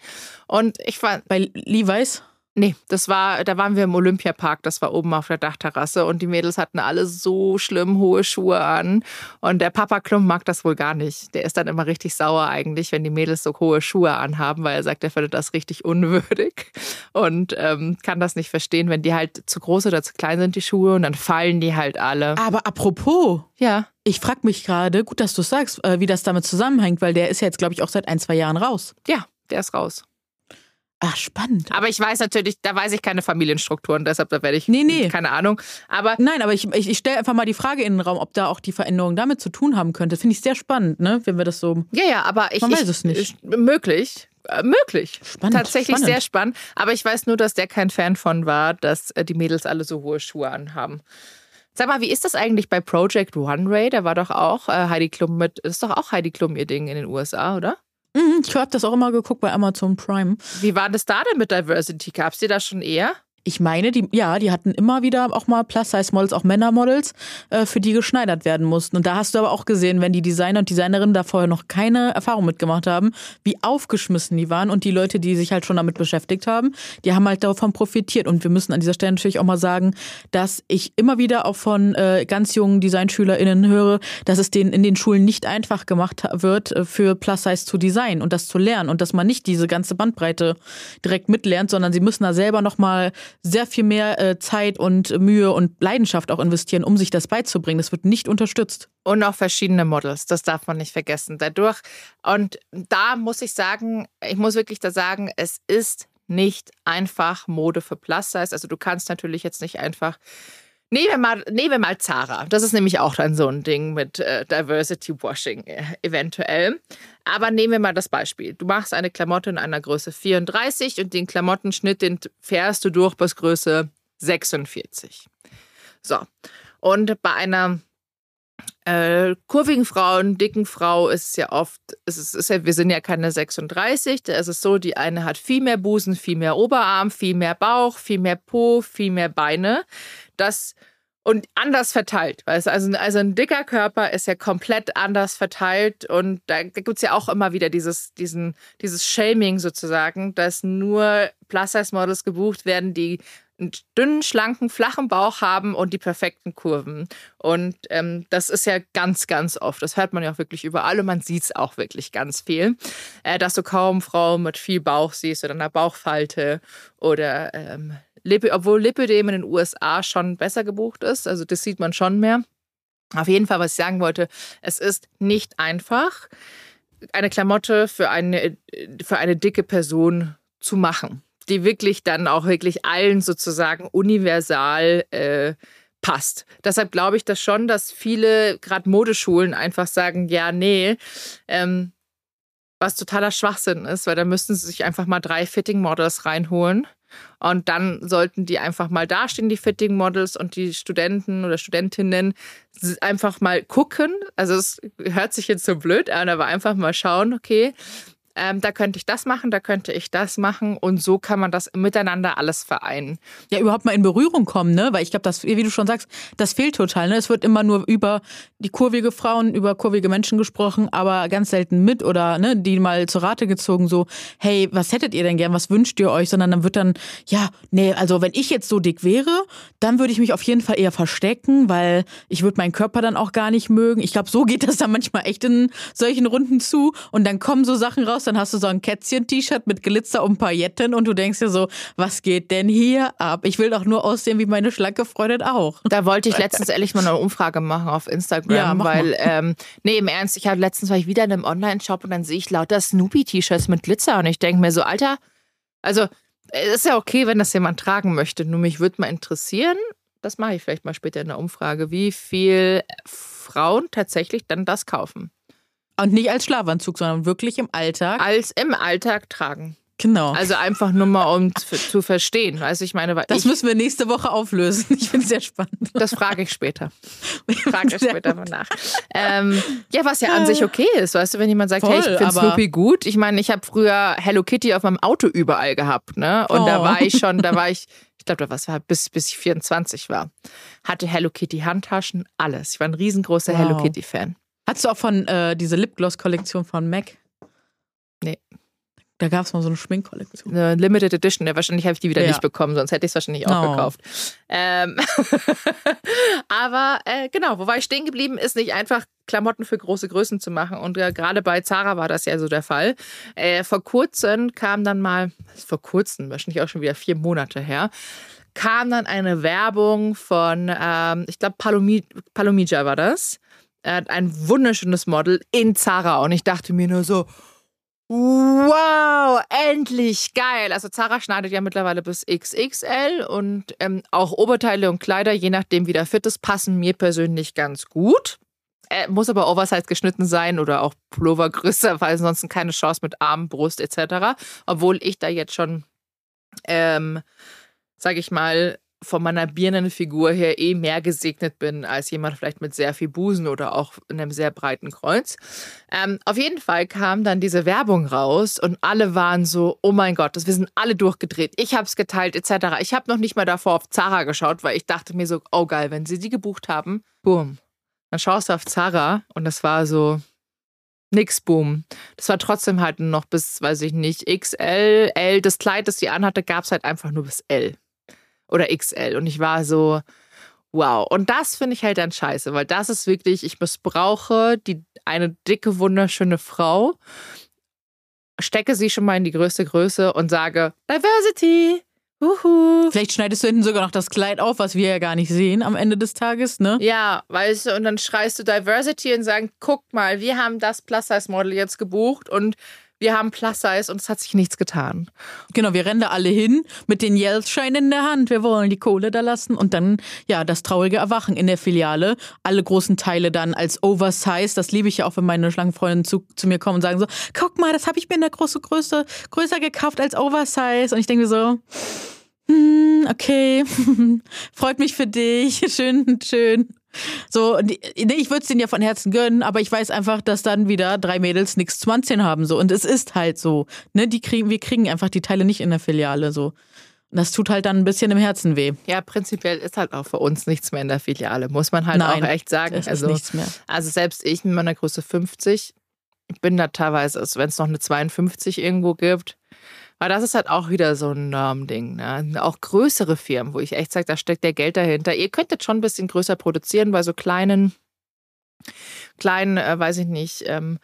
Und ich war. Bei Levi's? Nee, das war, da waren wir im Olympiapark, das war oben auf der Dachterrasse und die Mädels hatten alle so schlimm hohe Schuhe an. Und der Papa Klump mag das wohl gar nicht. Der ist dann immer richtig sauer eigentlich, wenn die Mädels so hohe Schuhe anhaben, weil er sagt, er findet das richtig unwürdig und ähm, kann das nicht verstehen, wenn die halt zu groß oder zu klein sind, die Schuhe, und dann fallen die halt alle. Aber apropos. Ja. Ich frage mich gerade, gut, dass du sagst, äh, wie das damit zusammenhängt, weil der ist ja jetzt, glaube ich, auch seit ein, zwei Jahren raus. Ja, der ist raus. Ach, spannend. Aber ich weiß natürlich, da weiß ich keine Familienstrukturen, deshalb da werde ich nee, nee. keine Ahnung. Aber Nein, aber ich, ich, ich stelle einfach mal die Frage in den Raum, ob da auch die Veränderung damit zu tun haben könnte. Finde ich sehr spannend, ne? Wenn wir das so. Ja, ja, aber ich. Man weiß ich, es nicht. Möglich. Äh, möglich. Spannend. Tatsächlich spannend. sehr spannend. Aber ich weiß nur, dass der kein Fan von war, dass äh, die Mädels alle so hohe Schuhe anhaben. Sag mal, wie ist das eigentlich bei Project One Ray? Da war doch auch äh, Heidi Klum mit, das ist doch auch Heidi Klum ihr Ding in den USA, oder? Mhm, ich habe das auch immer geguckt bei Amazon Prime. Wie war das da denn mit Diversity? Gab es dir da schon eher? Ich meine, die, ja, die hatten immer wieder auch mal Plus-Size-Models, auch Männermodels, äh, für die geschneidert werden mussten. Und da hast du aber auch gesehen, wenn die Designer und Designerinnen da vorher noch keine Erfahrung mitgemacht haben, wie aufgeschmissen die waren. Und die Leute, die sich halt schon damit beschäftigt haben, die haben halt davon profitiert. Und wir müssen an dieser Stelle natürlich auch mal sagen, dass ich immer wieder auch von äh, ganz jungen DesignschülerInnen höre, dass es denen in den Schulen nicht einfach gemacht wird, äh, für Plus-Size zu designen und das zu lernen. Und dass man nicht diese ganze Bandbreite direkt mitlernt, sondern sie müssen da selber nochmal sehr viel mehr äh, Zeit und Mühe und Leidenschaft auch investieren, um sich das beizubringen. Das wird nicht unterstützt. Und auch verschiedene Models, das darf man nicht vergessen. Dadurch, und da muss ich sagen, ich muss wirklich da sagen, es ist nicht einfach Mode für Plus Size. Also du kannst natürlich jetzt nicht einfach Nehmen wir, mal, nehmen wir mal Zara. Das ist nämlich auch dann so ein Ding mit äh, Diversity Washing äh, eventuell. Aber nehmen wir mal das Beispiel. Du machst eine Klamotte in einer Größe 34 und den Klamottenschnitt, den fährst du durch bis Größe 46. So. Und bei einer äh, kurvigen Frau und dicken Frau ist es ja oft, es ist, ist ja, wir sind ja keine 36, da ist es so, die eine hat viel mehr Busen, viel mehr Oberarm, viel mehr Bauch, viel mehr Po, viel mehr Beine. Das und anders verteilt. Weißt? Also, also ein dicker Körper ist ja komplett anders verteilt und da, da gibt es ja auch immer wieder dieses, diesen, dieses Shaming sozusagen, dass nur Plus-Size-Models gebucht werden, die einen dünnen, schlanken, flachen Bauch haben und die perfekten Kurven. Und ähm, das ist ja ganz, ganz oft. Das hört man ja auch wirklich überall und man sieht es auch wirklich ganz viel, äh, dass du kaum Frauen mit viel Bauch siehst oder einer Bauchfalte oder ähm, Lippe, obwohl Lipidem in den USA schon besser gebucht ist. Also das sieht man schon mehr. Auf jeden Fall, was ich sagen wollte, es ist nicht einfach, eine Klamotte für eine, für eine dicke Person zu machen die wirklich dann auch wirklich allen sozusagen universal äh, passt. Deshalb glaube ich das schon, dass viele, gerade Modeschulen, einfach sagen, ja, nee, ähm, was totaler Schwachsinn ist, weil da müssten sie sich einfach mal drei Fitting-Models reinholen. Und dann sollten die einfach mal dastehen, die Fitting-Models und die Studenten oder Studentinnen einfach mal gucken. Also es hört sich jetzt so blöd an, aber einfach mal schauen, okay, ähm, da könnte ich das machen, da könnte ich das machen und so kann man das miteinander alles vereinen. Ja, überhaupt mal in Berührung kommen, ne? Weil ich glaube, das, wie du schon sagst, das fehlt total. Ne? Es wird immer nur über die kurvige Frauen, über kurvige Menschen gesprochen, aber ganz selten mit oder ne, die mal zur Rate gezogen, so, hey, was hättet ihr denn gern, was wünscht ihr euch? Sondern dann wird dann, ja, nee, also wenn ich jetzt so dick wäre, dann würde ich mich auf jeden Fall eher verstecken, weil ich würde meinen Körper dann auch gar nicht mögen. Ich glaube, so geht das dann manchmal echt in solchen Runden zu und dann kommen so Sachen raus, dann hast du so ein Kätzchen-T-Shirt mit Glitzer und Pailletten und du denkst dir so, was geht denn hier ab? Ich will doch nur aussehen wie meine schlanke Freundin auch. Da wollte ich letztens ehrlich mal eine Umfrage machen auf Instagram, ja, weil, ähm, nee, im Ernst, ich hatte letztens war ich wieder in einem Online-Shop und dann sehe ich lauter Snoopy-T-Shirts mit Glitzer und ich denke mir so, Alter, also es ist ja okay, wenn das jemand tragen möchte, nur mich würde mal interessieren, das mache ich vielleicht mal später in der Umfrage, wie viel Frauen tatsächlich dann das kaufen. Und nicht als Schlafanzug, sondern wirklich im Alltag. Als im Alltag tragen. Genau. Also einfach nur mal, um zu verstehen. Also ich meine, das ich, müssen wir nächste Woche auflösen. Ich finde es sehr spannend. Das frage ich später. *laughs* Frage ich später mal nach. Ähm, ja, was ja an sich okay ist, weißt du, wenn jemand sagt, Voll, hey, ich finde Snoopy gut. Ich meine, ich habe früher Hello Kitty auf meinem Auto überall gehabt, ne? Und oh. da war ich schon, da war *laughs* ich, ich glaube, was war, bis, bis ich 24 war. Hatte Hello Kitty Handtaschen, alles. Ich war ein riesengroßer wow. Hello Kitty Fan. Hattest du auch von äh, diese Lipgloss-Kollektion von MAC? Nee. Da gab es mal so eine Schminkkollektion. Eine Limited Edition. Ja, wahrscheinlich habe ich die wieder ja. nicht bekommen, sonst hätte ich es wahrscheinlich auch oh. gekauft. Ähm *laughs* Aber äh, genau, wo war ich stehen geblieben, ist nicht einfach Klamotten für große Größen zu machen. Und äh, gerade bei Zara war das ja so der Fall. Äh, vor kurzem kam dann mal, vor kurzem, wahrscheinlich auch schon wieder vier Monate her, kam dann eine Werbung von, ähm, ich glaube, Palomi Palomija war das. Er hat ein wunderschönes Model in Zara. Und ich dachte mir nur so, Wow, endlich geil. Also Zara schneidet ja mittlerweile bis XXL und ähm, auch Oberteile und Kleider, je nachdem wie der fit ist, passen mir persönlich ganz gut. Äh, muss aber Oversize geschnitten sein oder auch Pullover größer, weil ansonsten keine Chance mit Arm, Brust etc. Obwohl ich da jetzt schon, ähm, sag ich mal, von meiner Birnenfigur her eh mehr gesegnet bin als jemand vielleicht mit sehr viel Busen oder auch einem sehr breiten Kreuz. Ähm, auf jeden Fall kam dann diese Werbung raus und alle waren so, oh mein Gott, das, wir sind alle durchgedreht. Ich habe es geteilt etc. Ich habe noch nicht mal davor auf Zara geschaut, weil ich dachte mir so, oh geil, wenn sie die gebucht haben, boom. Dann schaust du auf Zara und das war so, nix, boom. Das war trotzdem halt noch bis, weiß ich nicht, XL, L. Das Kleid, das sie anhatte, gab es halt einfach nur bis L oder XL. Und ich war so, wow. Und das finde ich halt dann scheiße, weil das ist wirklich, ich missbrauche die, eine dicke, wunderschöne Frau, stecke sie schon mal in die größte Größe und sage, Diversity. Uhu. Vielleicht schneidest du hinten sogar noch das Kleid auf, was wir ja gar nicht sehen am Ende des Tages, ne? Ja, weißt du, und dann schreist du Diversity und sagen, guck mal, wir haben das Plus-Size-Model jetzt gebucht und wir haben Plus Size und es hat sich nichts getan. Genau, wir rennen da alle hin mit den Yells-Scheinen in der Hand. Wir wollen die Kohle da lassen und dann, ja, das traurige Erwachen in der Filiale. Alle großen Teile dann als Oversize. Das liebe ich ja auch, wenn meine Schlangenfreundinnen zu, zu mir kommen und sagen so, guck mal, das habe ich mir in der großen Größe größer gekauft als Oversize. Und ich denke mir so, hm, okay, *laughs* freut mich für dich. Schön, schön. So, ich würde es denen ja von Herzen gönnen, aber ich weiß einfach, dass dann wieder drei Mädels nichts zu anziehen haben. So. Und es ist halt so. Ne? Die kriegen, wir kriegen einfach die Teile nicht in der Filiale. So. Und das tut halt dann ein bisschen im Herzen weh. Ja, prinzipiell ist halt auch für uns nichts mehr in der Filiale, muss man halt Nein, auch echt sagen. Also, nichts mehr. also selbst ich mit meiner Größe 50, ich bin da teilweise, also wenn es noch eine 52 irgendwo gibt, aber das ist halt auch wieder so ein Norm-Ding. Ne? Auch größere Firmen, wo ich echt sage, da steckt der Geld dahinter. Ihr könntet schon ein bisschen größer produzieren bei so kleinen, kleinen, äh, weiß ich nicht, ähm,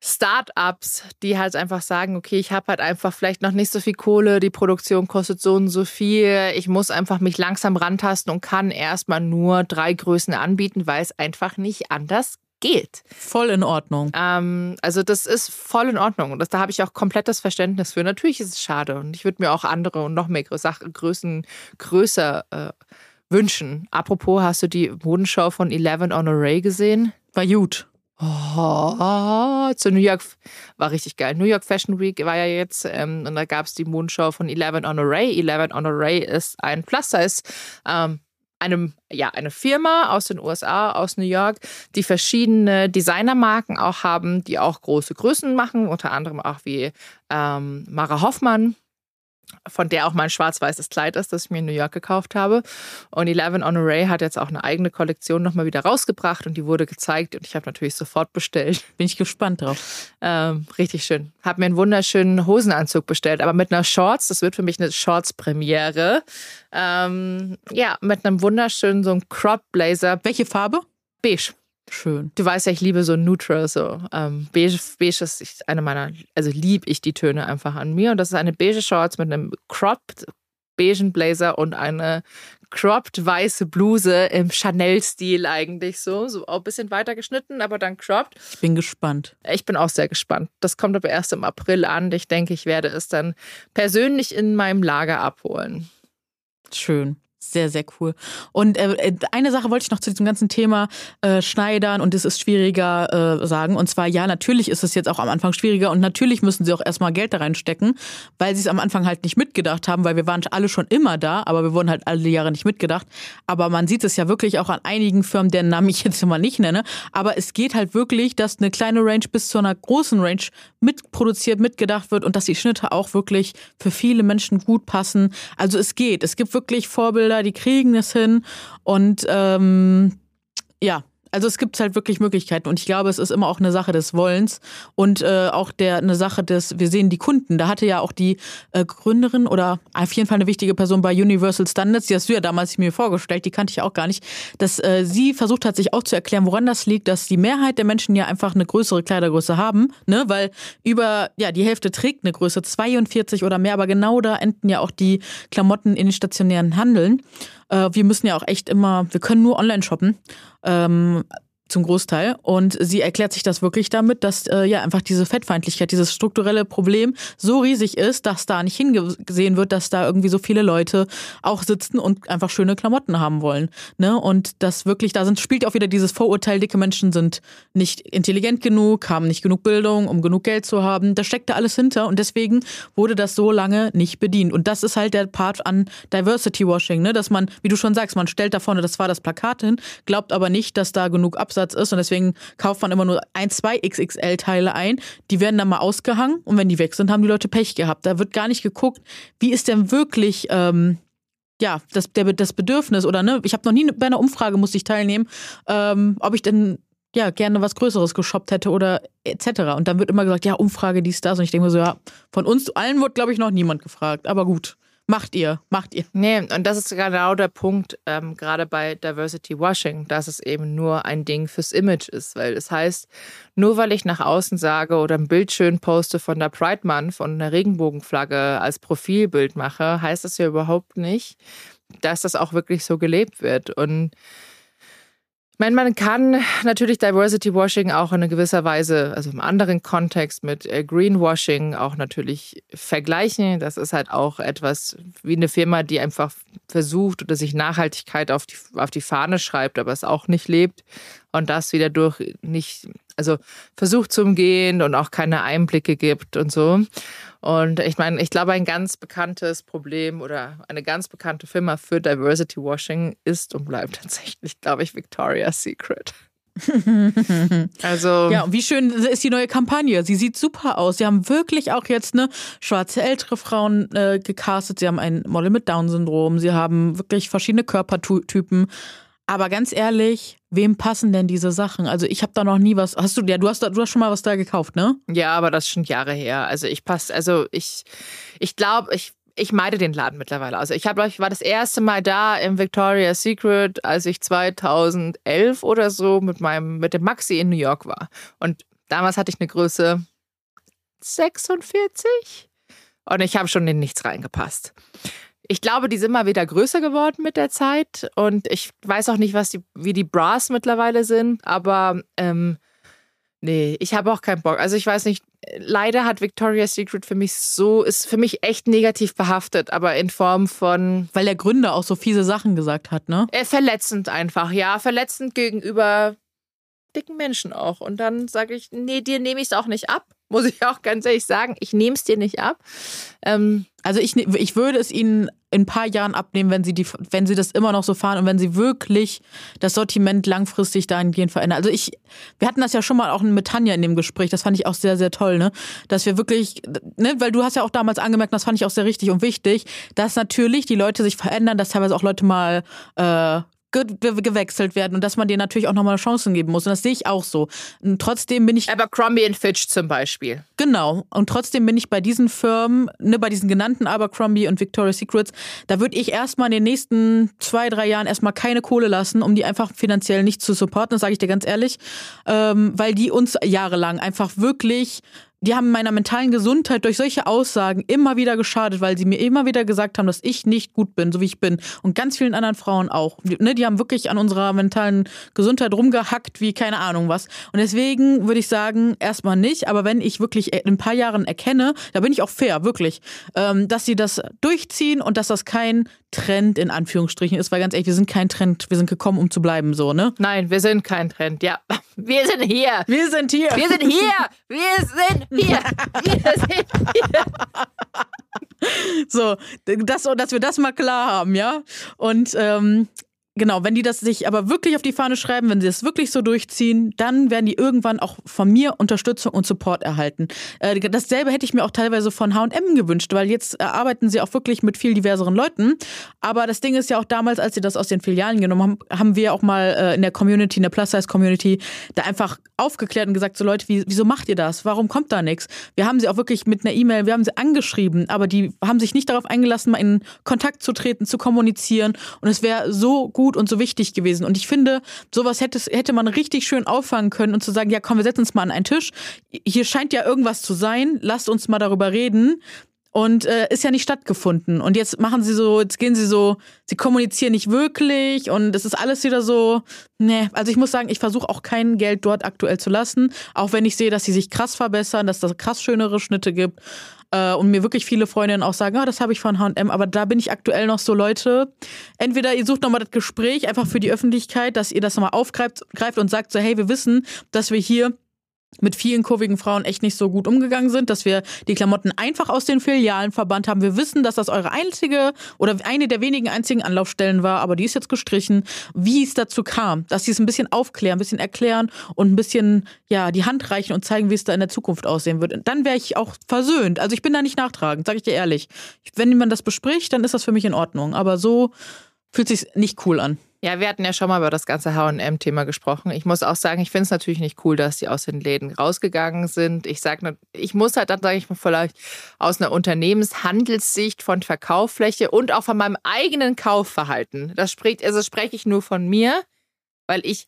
Start-ups, die halt einfach sagen, okay, ich habe halt einfach vielleicht noch nicht so viel Kohle, die Produktion kostet so und so viel, ich muss einfach mich langsam rantasten und kann erstmal nur drei Größen anbieten, weil es einfach nicht anders geht. Voll in Ordnung. Ähm, also das ist voll in Ordnung und das, da habe ich auch komplettes Verständnis für. Natürlich ist es schade und ich würde mir auch andere und noch mehr Sachen, Größen größer äh, wünschen. Apropos, hast du die Modenschau von Eleven on Array gesehen? War gut. Oh, zu New York war richtig geil. New York Fashion Week war ja jetzt ähm, und da gab es die Modenschau von Eleven on Array. Eleven on Array ist ein Plus-Size ähm, einem, ja, eine Firma aus den USA, aus New York, die verschiedene Designermarken auch haben, die auch große Größen machen, unter anderem auch wie ähm, Mara Hoffmann von der auch mein schwarz-weißes Kleid ist, das ich mir in New York gekauft habe. Und Eleven Honoré hat jetzt auch eine eigene Kollektion nochmal wieder rausgebracht und die wurde gezeigt und ich habe natürlich sofort bestellt. Bin ich gespannt drauf. Ähm, richtig schön. Habe mir einen wunderschönen Hosenanzug bestellt, aber mit einer Shorts. Das wird für mich eine Shorts-Premiere. Ähm, ja, mit einem wunderschönen so einem Crop Blazer. Welche Farbe? Beige. Schön. Du weißt ja, ich liebe so neutral, so ähm, beige, beige ist eine meiner, also liebe ich die Töne einfach an mir. Und das ist eine beige Shorts mit einem cropped beigen Blazer und eine cropped weiße Bluse im Chanel-Stil eigentlich so. So auch ein bisschen weiter geschnitten, aber dann cropped. Ich bin gespannt. Ich bin auch sehr gespannt. Das kommt aber erst im April an. Ich denke, ich werde es dann persönlich in meinem Lager abholen. Schön. Sehr, sehr cool. Und äh, äh, eine Sache wollte ich noch zu diesem ganzen Thema äh, Schneidern und es ist schwieriger äh, sagen. Und zwar, ja, natürlich ist es jetzt auch am Anfang schwieriger und natürlich müssen sie auch erstmal Geld da reinstecken, weil sie es am Anfang halt nicht mitgedacht haben, weil wir waren alle schon immer da, aber wir wurden halt alle Jahre nicht mitgedacht. Aber man sieht es ja wirklich auch an einigen Firmen, deren Namen ich jetzt *laughs* immer nicht nenne. Aber es geht halt wirklich, dass eine kleine Range bis zu einer großen Range mitproduziert, mitgedacht wird und dass die Schnitte auch wirklich für viele Menschen gut passen. Also es geht. Es gibt wirklich Vorbilder die kriegen es hin. Und ähm, ja, also es gibt halt wirklich Möglichkeiten und ich glaube, es ist immer auch eine Sache des Wollens und äh, auch der eine Sache des, wir sehen die Kunden. Da hatte ja auch die äh, Gründerin oder auf jeden Fall eine wichtige Person bei Universal Standards, die hast du ja damals mir vorgestellt, die kannte ich auch gar nicht, dass äh, sie versucht hat, sich auch zu erklären, woran das liegt, dass die Mehrheit der Menschen ja einfach eine größere Kleidergröße haben, ne, weil über, ja, die Hälfte trägt eine Größe 42 oder mehr, aber genau da enden ja auch die Klamotten in den stationären Handeln. Äh, wir müssen ja auch echt immer, wir können nur online shoppen. Ähm, zum Großteil. Und sie erklärt sich das wirklich damit, dass äh, ja einfach diese Fettfeindlichkeit, dieses strukturelle Problem so riesig ist, dass da nicht hingesehen wird, dass da irgendwie so viele Leute auch sitzen und einfach schöne Klamotten haben wollen. Ne? Und das wirklich, da sind, spielt auch wieder dieses Vorurteil, dicke Menschen sind nicht intelligent genug, haben nicht genug Bildung, um genug Geld zu haben. Da steckt da alles hinter und deswegen wurde das so lange nicht bedient. Und das ist halt der Part an Diversity Washing, ne? dass man, wie du schon sagst, man stellt da vorne, das war das Plakat hin, glaubt aber nicht, dass da genug Absatz Absatz ist und deswegen kauft man immer nur ein, zwei XXL-Teile ein. Die werden dann mal ausgehangen und wenn die weg sind, haben die Leute Pech gehabt. Da wird gar nicht geguckt, wie ist denn wirklich ähm, ja, das, der, das Bedürfnis oder ne, ich habe noch nie bei einer Umfrage musste ich teilnehmen, ähm, ob ich denn ja gerne was Größeres geshoppt hätte oder etc. Und dann wird immer gesagt, ja, Umfrage, dies, das. Und ich denke mir so, ja, von uns allen wird, glaube ich, noch niemand gefragt. Aber gut. Macht ihr, macht ihr. Nee, und das ist genau der Punkt, ähm, gerade bei Diversity Washing, dass es eben nur ein Ding fürs Image ist. Weil es das heißt, nur weil ich nach außen sage oder ein Bild schön poste von der Pride Month, von einer Regenbogenflagge als Profilbild mache, heißt das ja überhaupt nicht, dass das auch wirklich so gelebt wird. Und ich meine, man kann natürlich Diversity Washing auch in gewisser Weise, also im anderen Kontext mit äh, Greenwashing auch natürlich vergleichen. Das ist halt auch etwas wie eine Firma, die einfach versucht oder sich Nachhaltigkeit auf die, auf die Fahne schreibt, aber es auch nicht lebt und das wieder durch nicht, also versucht zu umgehen und auch keine Einblicke gibt und so. Und ich meine, ich glaube, ein ganz bekanntes Problem oder eine ganz bekannte Firma für Diversity Washing ist und bleibt *laughs* tatsächlich, glaube ich, Victoria's Secret. *laughs* also. Ja, und wie schön ist die neue Kampagne. Sie sieht super aus. Sie haben wirklich auch jetzt eine schwarze ältere Frauen äh, gecastet. Sie haben ein Model mit Down-Syndrom. Sie haben wirklich verschiedene Körpertypen. Aber ganz ehrlich, wem passen denn diese Sachen? Also ich habe da noch nie was. Hast du ja, du hast du hast schon mal was da gekauft, ne? Ja, aber das ist schon Jahre her. Also ich passe, also ich, ich glaube, ich ich meide den Laden mittlerweile. Also ich habe, ich war das erste Mal da im Victoria's Secret, als ich 2011 oder so mit meinem mit dem Maxi in New York war. Und damals hatte ich eine Größe 46 und ich habe schon in nichts reingepasst. Ich glaube, die sind mal wieder größer geworden mit der Zeit. Und ich weiß auch nicht, was die, wie die Bras mittlerweile sind, aber ähm, nee, ich habe auch keinen Bock. Also ich weiß nicht, leider hat Victoria's Secret für mich so, ist für mich echt negativ behaftet, aber in Form von. Weil der Gründer auch so fiese Sachen gesagt hat, ne? Äh, verletzend einfach, ja. Verletzend gegenüber dicken Menschen auch. Und dann sage ich, nee, dir nehme ich es auch nicht ab. Muss ich auch ganz ehrlich sagen. Ich nehme es dir nicht ab. Ähm, also ich, ne, ich würde es ihnen in ein paar Jahren abnehmen, wenn sie, die, wenn sie das immer noch so fahren und wenn sie wirklich das Sortiment langfristig dahingehend verändern. Also ich, wir hatten das ja schon mal auch mit Tanja in dem Gespräch, das fand ich auch sehr, sehr toll, ne? Dass wir wirklich, ne, weil du hast ja auch damals angemerkt, das fand ich auch sehr richtig und wichtig, dass natürlich die Leute sich verändern, dass teilweise auch Leute mal äh, gewechselt werden und dass man denen natürlich auch nochmal Chancen geben muss. Und das sehe ich auch so. Und trotzdem bin ich. Abercrombie und Fitch zum Beispiel. Genau. Und trotzdem bin ich bei diesen Firmen, ne, bei diesen genannten Abercrombie und Victoria's Secrets, da würde ich erstmal in den nächsten zwei, drei Jahren erstmal keine Kohle lassen, um die einfach finanziell nicht zu supporten, das sage ich dir ganz ehrlich. Ähm, weil die uns jahrelang einfach wirklich die haben meiner mentalen Gesundheit durch solche Aussagen immer wieder geschadet, weil sie mir immer wieder gesagt haben, dass ich nicht gut bin, so wie ich bin. Und ganz vielen anderen Frauen auch. Die, ne, die haben wirklich an unserer mentalen Gesundheit rumgehackt, wie keine Ahnung was. Und deswegen würde ich sagen, erstmal nicht. Aber wenn ich wirklich in ein paar Jahren erkenne, da bin ich auch fair, wirklich, ähm, dass sie das durchziehen und dass das kein Trend in Anführungsstrichen ist, weil ganz ehrlich, wir sind kein Trend, wir sind gekommen, um zu bleiben, so, ne? Nein, wir sind kein Trend, ja. *laughs* Wir sind hier. Wir sind hier. Wir sind hier. Wir sind hier. Wir sind hier. *laughs* So, das, dass wir das mal klar haben, ja. Und ähm, Genau, wenn die das sich aber wirklich auf die Fahne schreiben, wenn sie es wirklich so durchziehen, dann werden die irgendwann auch von mir Unterstützung und Support erhalten. Äh, dasselbe hätte ich mir auch teilweise von H&M gewünscht, weil jetzt arbeiten sie auch wirklich mit viel diverseren Leuten. Aber das Ding ist ja auch damals, als sie das aus den Filialen genommen haben, haben wir auch mal äh, in der Community, in der Plus-Size-Community, da einfach aufgeklärt und gesagt, so Leute, wieso macht ihr das? Warum kommt da nichts? Wir haben sie auch wirklich mit einer E-Mail, wir haben sie angeschrieben, aber die haben sich nicht darauf eingelassen, mal in Kontakt zu treten, zu kommunizieren. Und es wäre so gut, gut und so wichtig gewesen. Und ich finde, sowas hätte, hätte man richtig schön auffangen können und zu sagen, ja komm, wir setzen uns mal an einen Tisch. Hier scheint ja irgendwas zu sein. Lasst uns mal darüber reden. Und äh, ist ja nicht stattgefunden. Und jetzt machen sie so, jetzt gehen sie so, sie kommunizieren nicht wirklich und es ist alles wieder so, ne. Also ich muss sagen, ich versuche auch kein Geld dort aktuell zu lassen, auch wenn ich sehe, dass sie sich krass verbessern, dass das krass schönere Schnitte gibt. Äh, und mir wirklich viele Freundinnen auch sagen, ah, das habe ich von H&M, aber da bin ich aktuell noch so, Leute, entweder ihr sucht nochmal das Gespräch einfach für die Öffentlichkeit, dass ihr das nochmal aufgreift greift und sagt so, hey, wir wissen, dass wir hier mit vielen kurvigen Frauen echt nicht so gut umgegangen sind, dass wir die Klamotten einfach aus den Filialen verbannt haben. Wir wissen, dass das eure einzige oder eine der wenigen einzigen Anlaufstellen war, aber die ist jetzt gestrichen. Wie es dazu kam, dass sie es ein bisschen aufklären, ein bisschen erklären und ein bisschen ja die Hand reichen und zeigen, wie es da in der Zukunft aussehen wird. Dann wäre ich auch versöhnt. Also ich bin da nicht nachtragend, sage ich dir ehrlich. Wenn man das bespricht, dann ist das für mich in Ordnung. Aber so fühlt sich nicht cool an. Ja, wir hatten ja schon mal über das ganze HM-Thema gesprochen. Ich muss auch sagen, ich finde es natürlich nicht cool, dass die aus den Läden rausgegangen sind. Ich sage, ich muss halt dann, sage ich mal, vielleicht aus einer Unternehmenshandelssicht von Verkauffläche und auch von meinem eigenen Kaufverhalten. Das spricht, also spreche ich nur von mir, weil ich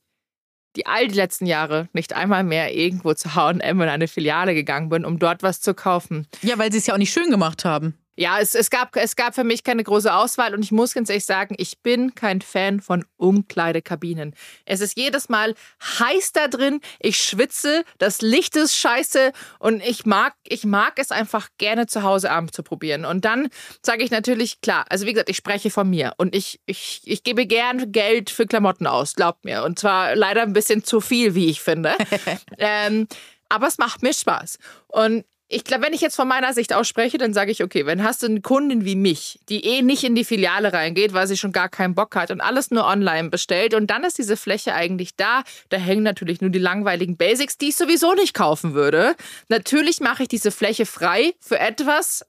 die all die letzten Jahre nicht einmal mehr irgendwo zu HM in eine Filiale gegangen bin, um dort was zu kaufen. Ja, weil sie es ja auch nicht schön gemacht haben. Ja, es, es, gab, es gab für mich keine große Auswahl und ich muss ganz ehrlich sagen, ich bin kein Fan von Umkleidekabinen. Es ist jedes Mal heiß da drin, ich schwitze, das Licht ist scheiße und ich mag, ich mag es einfach gerne zu Hause abends zu probieren. Und dann sage ich natürlich, klar, also wie gesagt, ich spreche von mir und ich, ich, ich gebe gern Geld für Klamotten aus, glaubt mir. Und zwar leider ein bisschen zu viel, wie ich finde. *laughs* ähm, aber es macht mir Spaß. Und ich glaube, wenn ich jetzt von meiner Sicht ausspreche, dann sage ich, okay, wenn hast du eine Kundin wie mich, die eh nicht in die Filiale reingeht, weil sie schon gar keinen Bock hat und alles nur online bestellt und dann ist diese Fläche eigentlich da, da hängen natürlich nur die langweiligen Basics, die ich sowieso nicht kaufen würde. Natürlich mache ich diese Fläche frei für etwas,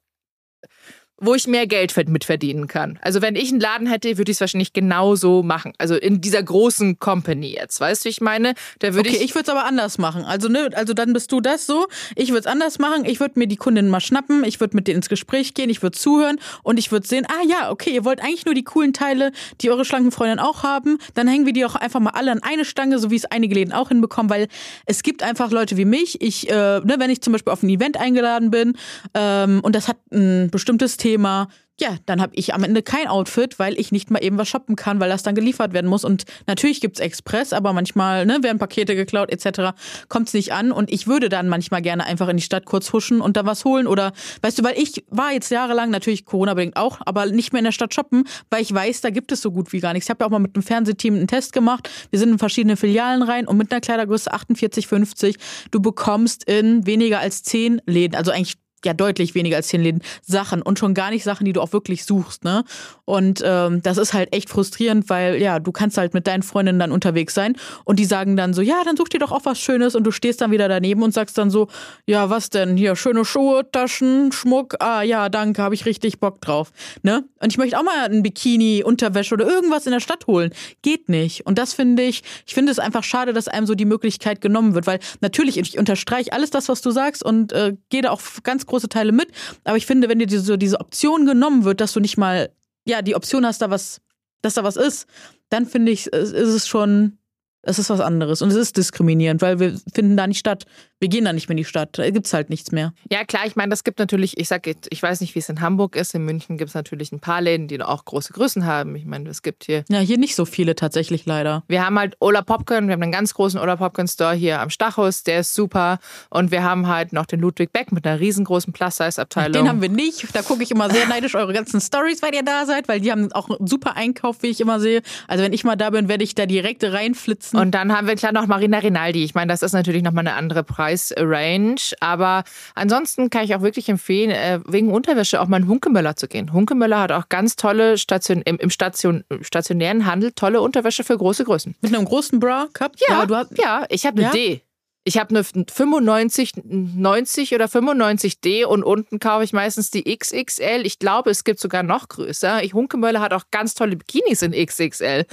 wo ich mehr Geld mitverdienen kann. Also wenn ich einen Laden hätte, würde ich es wahrscheinlich genauso machen. Also in dieser großen Company jetzt, weißt du, wie ich meine? Da würde okay, ich, ich würde es aber anders machen. Also ne, also dann bist du das so. Ich würde es anders machen. Ich würde mir die Kundin mal schnappen. Ich würde mit denen ins Gespräch gehen. Ich würde zuhören und ich würde sehen, ah ja, okay, ihr wollt eigentlich nur die coolen Teile, die eure schlanken Freundinnen auch haben. Dann hängen wir die auch einfach mal alle an eine Stange, so wie es einige Läden auch hinbekommen, weil es gibt einfach Leute wie mich. Ich, äh, ne, wenn ich zum Beispiel auf ein Event eingeladen bin ähm, und das hat ein bestimmtes Thema Thema ja, dann habe ich am Ende kein Outfit, weil ich nicht mal eben was shoppen kann, weil das dann geliefert werden muss. Und natürlich gibt's Express, aber manchmal ne, werden Pakete geklaut etc. Kommt's nicht an. Und ich würde dann manchmal gerne einfach in die Stadt kurz huschen und da was holen. Oder weißt du, weil ich war jetzt jahrelang, natürlich Corona-bedingt auch, aber nicht mehr in der Stadt shoppen, weil ich weiß, da gibt es so gut wie gar nichts. Ich habe ja auch mal mit dem Fernsehteam einen Test gemacht. Wir sind in verschiedene Filialen rein und mit einer Kleidergröße 48, 50, du bekommst in weniger als zehn Läden, also eigentlich ja deutlich weniger als zehn Läden Sachen und schon gar nicht Sachen, die du auch wirklich suchst, ne? Und ähm, das ist halt echt frustrierend, weil ja, du kannst halt mit deinen Freundinnen dann unterwegs sein und die sagen dann so, ja, dann such dir doch auch was Schönes und du stehst dann wieder daneben und sagst dann so, ja, was denn? Hier, schöne Schuhe, Taschen, Schmuck, ah ja, danke, habe ich richtig Bock drauf. Ne? Und ich möchte auch mal ein Bikini, Unterwäsche oder irgendwas in der Stadt holen. Geht nicht. Und das finde ich, ich finde es einfach schade, dass einem so die Möglichkeit genommen wird, weil natürlich, ich unterstreiche alles das, was du sagst und äh, gehe da auch ganz große Teile mit. Aber ich finde, wenn dir diese, diese Option genommen wird, dass du nicht mal, ja, die Option hast, da was, dass da was ist, dann finde ich, ist es schon, es ist was anderes. Und es ist diskriminierend, weil wir finden da nicht statt wir gehen da nicht mehr in die Stadt. Da gibt es halt nichts mehr. Ja, klar, ich meine, das gibt natürlich, ich sage, ich weiß nicht, wie es in Hamburg ist. In München gibt es natürlich ein paar Läden, die auch große Größen haben. Ich meine, es gibt hier. Ja, hier nicht so viele tatsächlich leider. Wir haben halt Ola Popcorn, wir haben einen ganz großen Ola Popcorn Store hier am Stachus, der ist super. Und wir haben halt noch den Ludwig Beck mit einer riesengroßen Plus-Size-Abteilung. Den haben wir nicht. Da gucke ich immer sehr neidisch eure ganzen Stories, weil ihr da seid, weil die haben auch einen super Einkauf, wie ich immer sehe. Also wenn ich mal da bin, werde ich da direkt reinflitzen. Und dann haben wir klar noch Marina Rinaldi. Ich meine, das ist natürlich nochmal eine andere Preisrange. Aber ansonsten kann ich auch wirklich empfehlen, äh, wegen Unterwäsche auch mal in Hunkemöller zu gehen. Hunkemöller hat auch ganz tolle Station, im, im Station, stationären Handel tolle Unterwäsche für große Größen. Mit einem großen Bra-Cup? Ja, ja, ja, ich habe eine ja? D. Ich habe eine 95, 90 oder 95D und unten kaufe ich meistens die XXL. Ich glaube, es gibt sogar noch größer. Ich Hunkemöller hat auch ganz tolle Bikinis in XXL.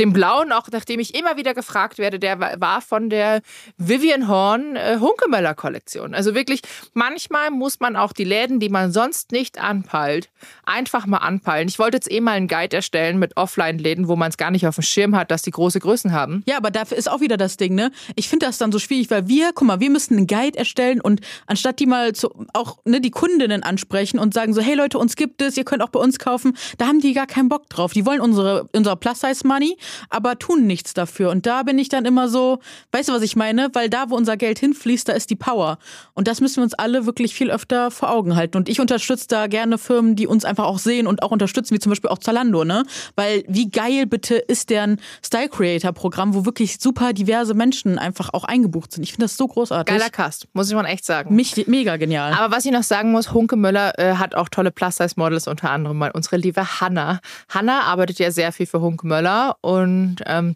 Den blauen, auch nachdem ich immer wieder gefragt werde, der war von der Vivian Horn äh, Hunkemöller Kollektion. Also wirklich, manchmal muss man auch die Läden, die man sonst nicht anpeilt, einfach mal anpeilen. Ich wollte jetzt eh mal einen Guide erstellen mit Offline-Läden, wo man es gar nicht auf dem Schirm hat, dass die große Größen haben. Ja, aber dafür ist auch wieder das Ding, ne? Ich finde das dann so schwierig wichtig, weil wir, guck mal, wir müssen einen Guide erstellen und anstatt die mal zu, auch ne, die Kundinnen ansprechen und sagen so, hey Leute, uns gibt es, ihr könnt auch bei uns kaufen, da haben die gar keinen Bock drauf. Die wollen unsere, unser Plus-Size-Money, aber tun nichts dafür. Und da bin ich dann immer so, weißt du, was ich meine? Weil da, wo unser Geld hinfließt, da ist die Power. Und das müssen wir uns alle wirklich viel öfter vor Augen halten. Und ich unterstütze da gerne Firmen, die uns einfach auch sehen und auch unterstützen, wie zum Beispiel auch Zalando, ne? Weil wie geil bitte ist deren Style Creator Programm, wo wirklich super diverse Menschen einfach auch eingebucht sind. Ich finde das so großartig. Geiler Cast, muss ich mal echt sagen. Mich, mega genial. Aber was ich noch sagen muss, Hunke Möller äh, hat auch tolle Plus-Size-Models, unter anderem mal unsere liebe Hanna. Hanna arbeitet ja sehr viel für Hunke Möller und ähm,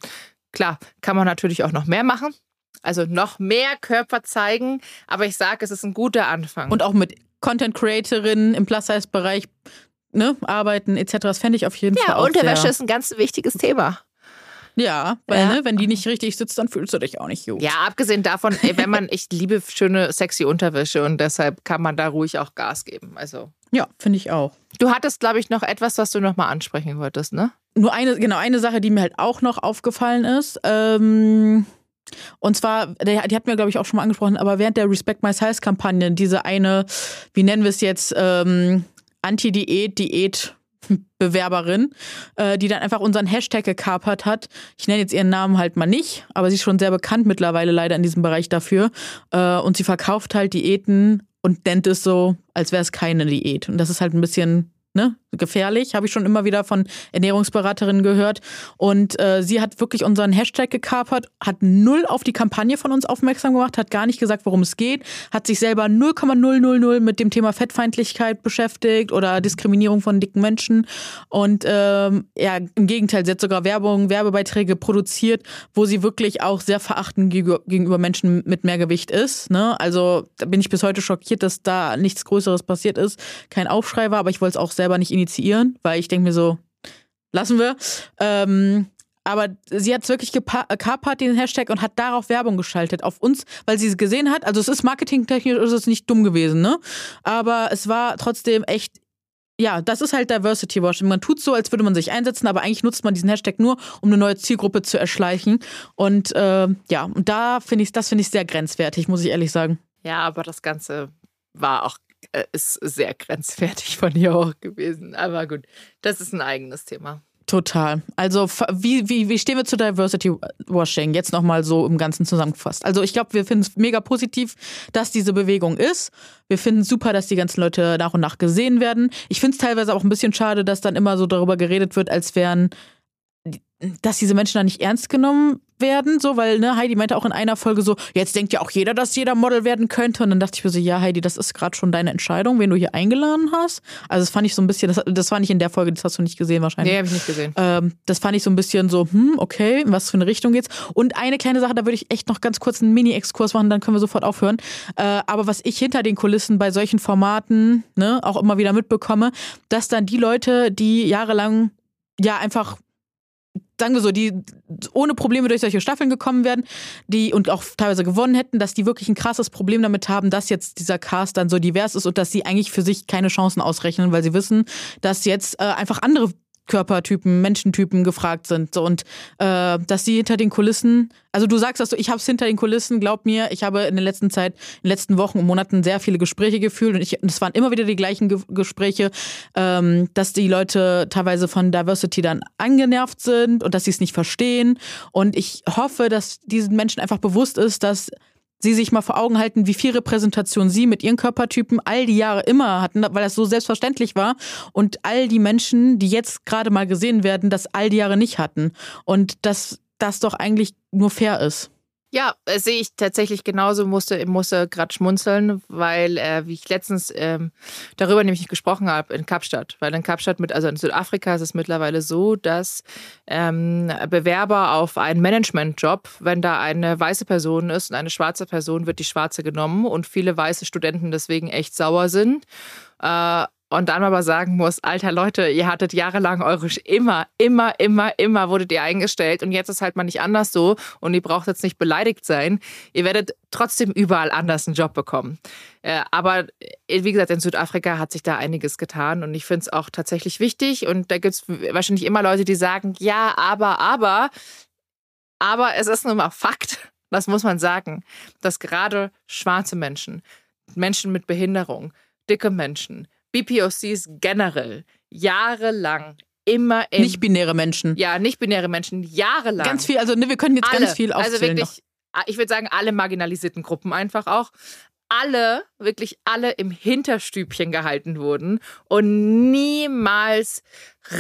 klar, kann man natürlich auch noch mehr machen. Also noch mehr Körper zeigen, aber ich sage, es ist ein guter Anfang. Und auch mit Content Creatorinnen im Plus-Size-Bereich ne, arbeiten etc. Das fände ich auf jeden ja, Fall. Ja, Unterwäsche ist ein ganz wichtiges Thema. Ja, weil ja. Ne, wenn die nicht richtig sitzt, dann fühlst du dich auch nicht gut. Ja, abgesehen davon, wenn man, ich liebe schöne, sexy Unterwäsche und deshalb kann man da ruhig auch Gas geben. Also. Ja, finde ich auch. Du hattest, glaube ich, noch etwas, was du noch mal ansprechen wolltest, ne? Nur eine, genau, eine Sache, die mir halt auch noch aufgefallen ist. Ähm, und zwar, die, die hat mir, glaube ich, auch schon mal angesprochen, aber während der Respect My Size-Kampagne, diese eine, wie nennen wir es jetzt, ähm, Anti-Diät, Diät, Bewerberin, äh, die dann einfach unseren Hashtag gekapert hat. Ich nenne jetzt ihren Namen halt mal nicht, aber sie ist schon sehr bekannt mittlerweile leider in diesem Bereich dafür. Äh, und sie verkauft halt Diäten und nennt es so, als wäre es keine Diät. Und das ist halt ein bisschen ne, gefährlich, habe ich schon immer wieder von Ernährungsberaterinnen gehört. Und äh, sie hat wirklich unseren Hashtag gekapert, hat null auf die Kampagne von uns aufmerksam gemacht, hat gar nicht gesagt, worum es geht, hat sich selber 0,000 mit dem Thema Fettfeindlichkeit beschäftigt oder Diskriminierung von dicken Menschen. Und ähm, ja, im Gegenteil, sie hat sogar Werbung, Werbebeiträge produziert, wo sie wirklich auch sehr verachtend gegenüber Menschen mit mehr Gewicht ist. Ne? Also da bin ich bis heute schockiert, dass da nichts Größeres passiert ist. Kein Aufschrei war, aber ich wollte es auch selber nicht initiieren, weil ich denke mir so, lassen wir. Ähm, aber sie hat es wirklich gekapert, den Hashtag, und hat darauf Werbung geschaltet, auf uns, weil sie es gesehen hat. Also es ist marketingtechnisch ist es nicht dumm gewesen, ne? Aber es war trotzdem echt, ja, das ist halt Diversity Washing. Man tut so, als würde man sich einsetzen, aber eigentlich nutzt man diesen Hashtag nur, um eine neue Zielgruppe zu erschleichen. Und äh, ja, und da finde ich, das finde ich sehr grenzwertig, muss ich ehrlich sagen. Ja, aber das Ganze war auch ist sehr grenzwertig von ihr auch gewesen. Aber gut, das ist ein eigenes Thema. Total. Also wie, wie, wie stehen wir zu Diversity Washing? Jetzt nochmal so im Ganzen zusammengefasst. Also ich glaube, wir finden es mega positiv, dass diese Bewegung ist. Wir finden es super, dass die ganzen Leute nach und nach gesehen werden. Ich finde es teilweise auch ein bisschen schade, dass dann immer so darüber geredet wird, als wären dass diese Menschen da nicht ernst genommen werden, so, weil ne, Heidi meinte auch in einer Folge so, jetzt denkt ja auch jeder, dass jeder Model werden könnte. Und dann dachte ich mir so, ja, Heidi, das ist gerade schon deine Entscheidung, wen du hier eingeladen hast. Also das fand ich so ein bisschen, das, das war nicht in der Folge, das hast du nicht gesehen wahrscheinlich. Nee, habe ich nicht gesehen. Ähm, das fand ich so ein bisschen so, hm, okay, was für eine Richtung geht's. Und eine kleine Sache, da würde ich echt noch ganz kurz einen Mini-Exkurs machen, dann können wir sofort aufhören. Äh, aber was ich hinter den Kulissen bei solchen Formaten ne, auch immer wieder mitbekomme, dass dann die Leute, die jahrelang ja einfach sagen wir so, die ohne Probleme durch solche Staffeln gekommen werden, die und auch teilweise gewonnen hätten, dass die wirklich ein krasses Problem damit haben, dass jetzt dieser Cast dann so divers ist und dass sie eigentlich für sich keine Chancen ausrechnen, weil sie wissen, dass jetzt äh, einfach andere Körpertypen, Menschentypen gefragt sind. So, und äh, dass sie hinter den Kulissen, also du sagst, dass du, ich habe es hinter den Kulissen, glaub mir, ich habe in der letzten Zeit, in den letzten Wochen und Monaten sehr viele Gespräche gefühlt und es waren immer wieder die gleichen Ge Gespräche, ähm, dass die Leute teilweise von Diversity dann angenervt sind und dass sie es nicht verstehen. Und ich hoffe, dass diesen Menschen einfach bewusst ist, dass sie sich mal vor Augen halten, wie viel Repräsentation sie mit ihren Körpertypen all die Jahre immer hatten, weil das so selbstverständlich war und all die Menschen, die jetzt gerade mal gesehen werden, das all die Jahre nicht hatten und dass das doch eigentlich nur fair ist. Ja, äh, sehe ich tatsächlich genauso, musste, musste gerade schmunzeln, weil, äh, wie ich letztens ähm, darüber nämlich gesprochen habe, in Kapstadt. Weil in Kapstadt, mit, also in Südafrika ist es mittlerweile so, dass ähm, Bewerber auf einen Managementjob, wenn da eine weiße Person ist und eine schwarze Person, wird die schwarze genommen und viele weiße Studenten deswegen echt sauer sind. Äh, und dann aber sagen muss, alter Leute, ihr hattet jahrelang eure immer, immer, immer, immer wurdet ihr eingestellt und jetzt ist halt mal nicht anders so und ihr braucht jetzt nicht beleidigt sein. Ihr werdet trotzdem überall anders einen Job bekommen. Äh, aber äh, wie gesagt, in Südafrika hat sich da einiges getan und ich finde es auch tatsächlich wichtig und da gibt es wahrscheinlich immer Leute, die sagen, ja, aber, aber, aber es ist nun mal Fakt, *laughs* das muss man sagen, dass gerade schwarze Menschen, Menschen mit Behinderung, dicke Menschen, BPOCs generell jahrelang immer in. Nicht-binäre Menschen. Ja, nicht-binäre Menschen, jahrelang. Ganz viel, also ne, wir können jetzt alle, ganz viel also aufzählen. Also wirklich, noch. ich würde sagen, alle marginalisierten Gruppen einfach auch. Alle, wirklich alle im Hinterstübchen gehalten wurden und niemals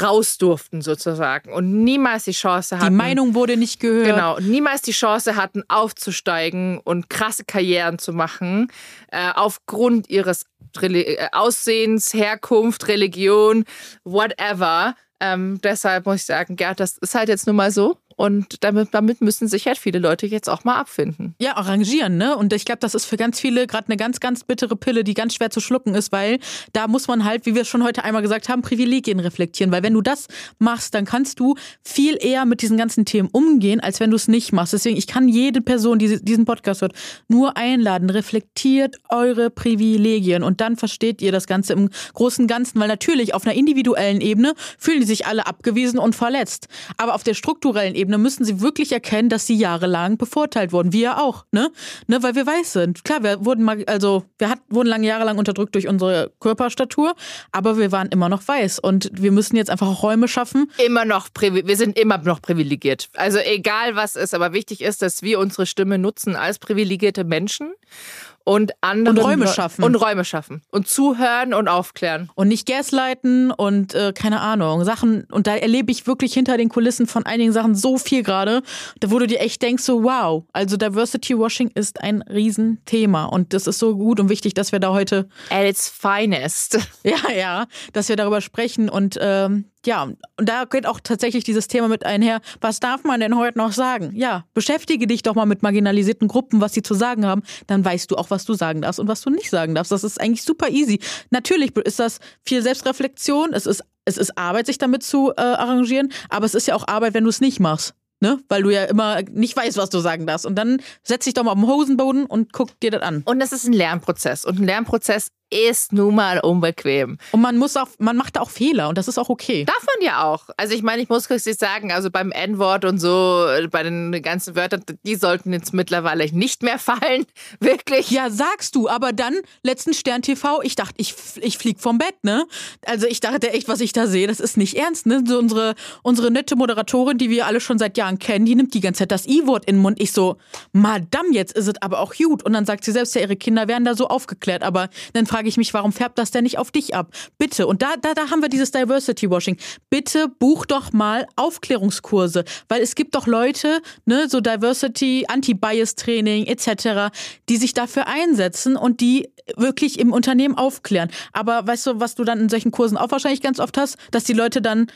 raus durften sozusagen und niemals die Chance hatten. Die Meinung wurde nicht gehört. Genau, niemals die Chance hatten, aufzusteigen und krasse Karrieren zu machen, äh, aufgrund ihres äh, Aussehens, Herkunft, Religion, whatever. Ähm, deshalb muss ich sagen, Gerd, das ist halt jetzt nun mal so. Und damit, damit müssen sich halt viele Leute jetzt auch mal abfinden. Ja, arrangieren, ne? Und ich glaube, das ist für ganz viele gerade eine ganz, ganz bittere Pille, die ganz schwer zu schlucken ist, weil da muss man halt, wie wir schon heute einmal gesagt haben, Privilegien reflektieren. Weil wenn du das machst, dann kannst du viel eher mit diesen ganzen Themen umgehen, als wenn du es nicht machst. Deswegen, ich kann jede Person, die diesen Podcast hört, nur einladen, reflektiert eure Privilegien und dann versteht ihr das Ganze im großen Ganzen, weil natürlich auf einer individuellen Ebene fühlen die sich alle abgewiesen und verletzt. Aber auf der strukturellen Ebene Ebene müssen sie wirklich erkennen, dass sie jahrelang bevorteilt wurden. Wir auch, ne? ne? Weil wir weiß sind. Klar, wir wurden mal, also wir hat, wurden lange jahrelang unterdrückt durch unsere Körperstatur, aber wir waren immer noch weiß. Und wir müssen jetzt einfach auch Räume schaffen. Immer noch, wir sind immer noch privilegiert. Also egal was ist, aber wichtig ist, dass wir unsere Stimme nutzen als privilegierte Menschen und anderen und Räume schaffen. Und Räume schaffen. Und zuhören und aufklären. Und nicht gaslighten und äh, keine Ahnung Sachen und da erlebe ich wirklich hinter den Kulissen von einigen Sachen so viel gerade, da wo du dir echt denkst so wow, also Diversity Washing ist ein Riesenthema und das ist so gut und wichtig, dass wir da heute at its finest. *laughs* Ja ja, dass wir darüber sprechen und ähm, ja, und da geht auch tatsächlich dieses Thema mit einher. Was darf man denn heute noch sagen? Ja, beschäftige dich doch mal mit marginalisierten Gruppen, was sie zu sagen haben. Dann weißt du auch, was du sagen darfst und was du nicht sagen darfst. Das ist eigentlich super easy. Natürlich ist das viel Selbstreflexion. Es ist, es ist Arbeit, sich damit zu äh, arrangieren. Aber es ist ja auch Arbeit, wenn du es nicht machst. Ne? Weil du ja immer nicht weißt, was du sagen darfst. Und dann setz dich doch mal auf den Hosenboden und guck dir das an. Und das ist ein Lernprozess. Und ein Lernprozess ist nun mal unbequem. Und man muss auch, man macht auch Fehler und das ist auch okay. Darf man ja auch. Also ich meine, ich muss richtig sagen, also beim N-Wort und so, bei den ganzen Wörtern, die sollten jetzt mittlerweile nicht mehr *laughs* fallen. Wirklich. Ja, sagst du, aber dann, letzten Stern TV, ich dachte, ich, ich flieg vom Bett, ne? Also ich dachte echt, was ich da sehe, das ist nicht ernst, ne? So unsere, unsere nette Moderatorin, die wir alle schon seit Jahren kennen, die nimmt die ganze Zeit das I-Wort in den Mund. Ich so, Madame, jetzt ist es aber auch gut. Und dann sagt sie selbst, ja, ihre Kinder werden da so aufgeklärt. Aber dann frage frage ich mich, warum färbt das denn nicht auf dich ab? Bitte, und da, da, da haben wir dieses Diversity Washing. Bitte buch doch mal Aufklärungskurse, weil es gibt doch Leute, ne, so Diversity, Anti-Bias-Training etc., die sich dafür einsetzen und die wirklich im Unternehmen aufklären. Aber weißt du, was du dann in solchen Kursen auch wahrscheinlich ganz oft hast, dass die Leute dann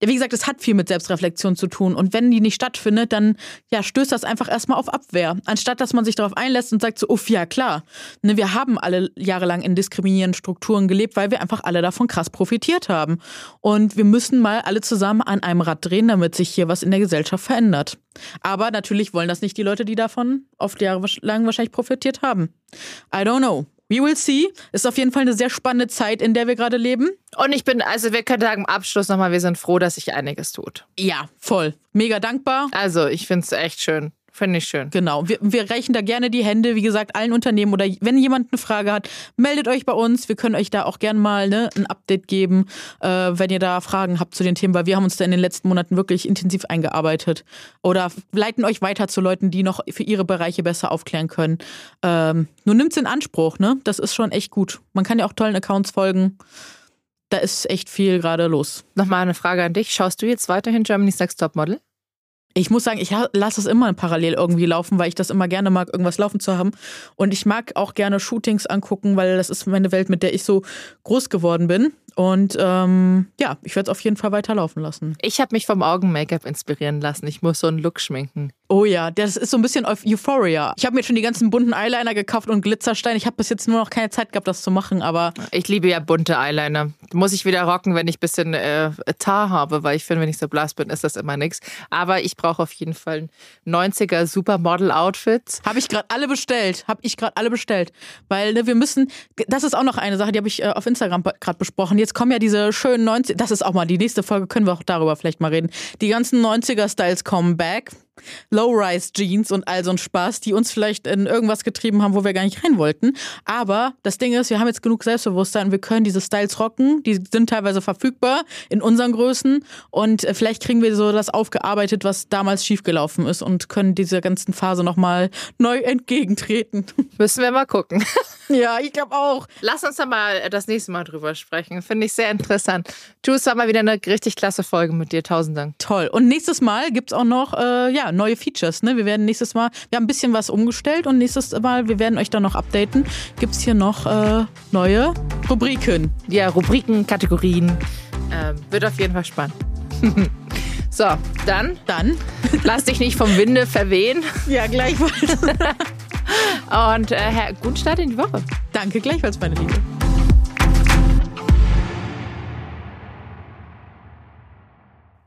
wie gesagt, es hat viel mit Selbstreflexion zu tun. Und wenn die nicht stattfindet, dann ja, stößt das einfach erstmal auf Abwehr. Anstatt dass man sich darauf einlässt und sagt so, uff, ja klar. Ne, wir haben alle jahrelang in diskriminierenden Strukturen gelebt, weil wir einfach alle davon krass profitiert haben. Und wir müssen mal alle zusammen an einem Rad drehen, damit sich hier was in der Gesellschaft verändert. Aber natürlich wollen das nicht die Leute, die davon oft jahrelang wahrscheinlich profitiert haben. I don't know. We will see. Ist auf jeden Fall eine sehr spannende Zeit, in der wir gerade leben. Und ich bin, also wir können sagen, im Abschluss nochmal, wir sind froh, dass sich einiges tut. Ja, voll. Mega dankbar. Also ich finde es echt schön. Finde ich schön. Genau. Wir, wir reichen da gerne die Hände, wie gesagt, allen Unternehmen oder wenn jemand eine Frage hat, meldet euch bei uns. Wir können euch da auch gerne mal ne, ein Update geben, äh, wenn ihr da Fragen habt zu den Themen, weil wir haben uns da in den letzten Monaten wirklich intensiv eingearbeitet. Oder leiten euch weiter zu Leuten, die noch für ihre Bereiche besser aufklären können. Ähm, nur nimmt's in Anspruch, ne? Das ist schon echt gut. Man kann ja auch tollen Accounts folgen. Da ist echt viel gerade los. Nochmal eine Frage an dich. Schaust du jetzt weiterhin Germany's Next Top Model? Ich muss sagen, ich lasse es immer parallel irgendwie laufen, weil ich das immer gerne mag, irgendwas laufen zu haben. Und ich mag auch gerne Shootings angucken, weil das ist meine Welt, mit der ich so groß geworden bin. Und ähm, ja, ich werde es auf jeden Fall weiterlaufen lassen. Ich habe mich vom Augen-Make-up inspirieren lassen. Ich muss so einen Look schminken. Oh ja, das ist so ein bisschen auf Euphoria. Ich habe mir schon die ganzen bunten Eyeliner gekauft und Glitzerstein. Ich habe bis jetzt nur noch keine Zeit gehabt, das zu machen, aber. Ich liebe ja bunte Eyeliner. Muss ich wieder rocken, wenn ich ein bisschen äh, Tar habe, weil ich finde, wenn ich so blass bin, ist das immer nichts. Aber ich brauche auf jeden Fall 90er Supermodel-Outfits. Habe ich gerade alle bestellt. Habe ich gerade alle bestellt. Weil ne, wir müssen, das ist auch noch eine Sache, die habe ich äh, auf Instagram gerade besprochen. Jetzt kommen ja diese schönen 90 das ist auch mal die nächste Folge, können wir auch darüber vielleicht mal reden. Die ganzen 90er-Styles kommen back. Low-Rise-Jeans und all so ein Spaß, die uns vielleicht in irgendwas getrieben haben, wo wir gar nicht rein wollten. Aber das Ding ist, wir haben jetzt genug Selbstbewusstsein und wir können diese Styles rocken. Die sind teilweise verfügbar in unseren Größen und äh, vielleicht kriegen wir so das aufgearbeitet, was damals schiefgelaufen ist und können dieser ganzen Phase nochmal neu entgegentreten. *laughs* Müssen wir mal gucken. *laughs* Ja, ich glaube auch. Lass uns da mal das nächste Mal drüber sprechen. Finde ich sehr interessant. Du, es war mal wieder eine richtig klasse Folge mit dir. Tausend Dank. Toll. Und nächstes Mal gibt es auch noch äh, ja, neue Features. Ne? Wir werden nächstes Mal, wir haben ein bisschen was umgestellt und nächstes Mal, wir werden euch da noch updaten, gibt es hier noch äh, neue Rubriken. Ja, Rubriken, Kategorien. Ähm, wird auf jeden Fall spannend. *laughs* so, dann. Dann. *laughs* Lass dich nicht vom Winde verwehen. Ja, gleichfalls. *laughs* und äh, guten Start in die Woche. Danke, gleichfalls, meine Liebe.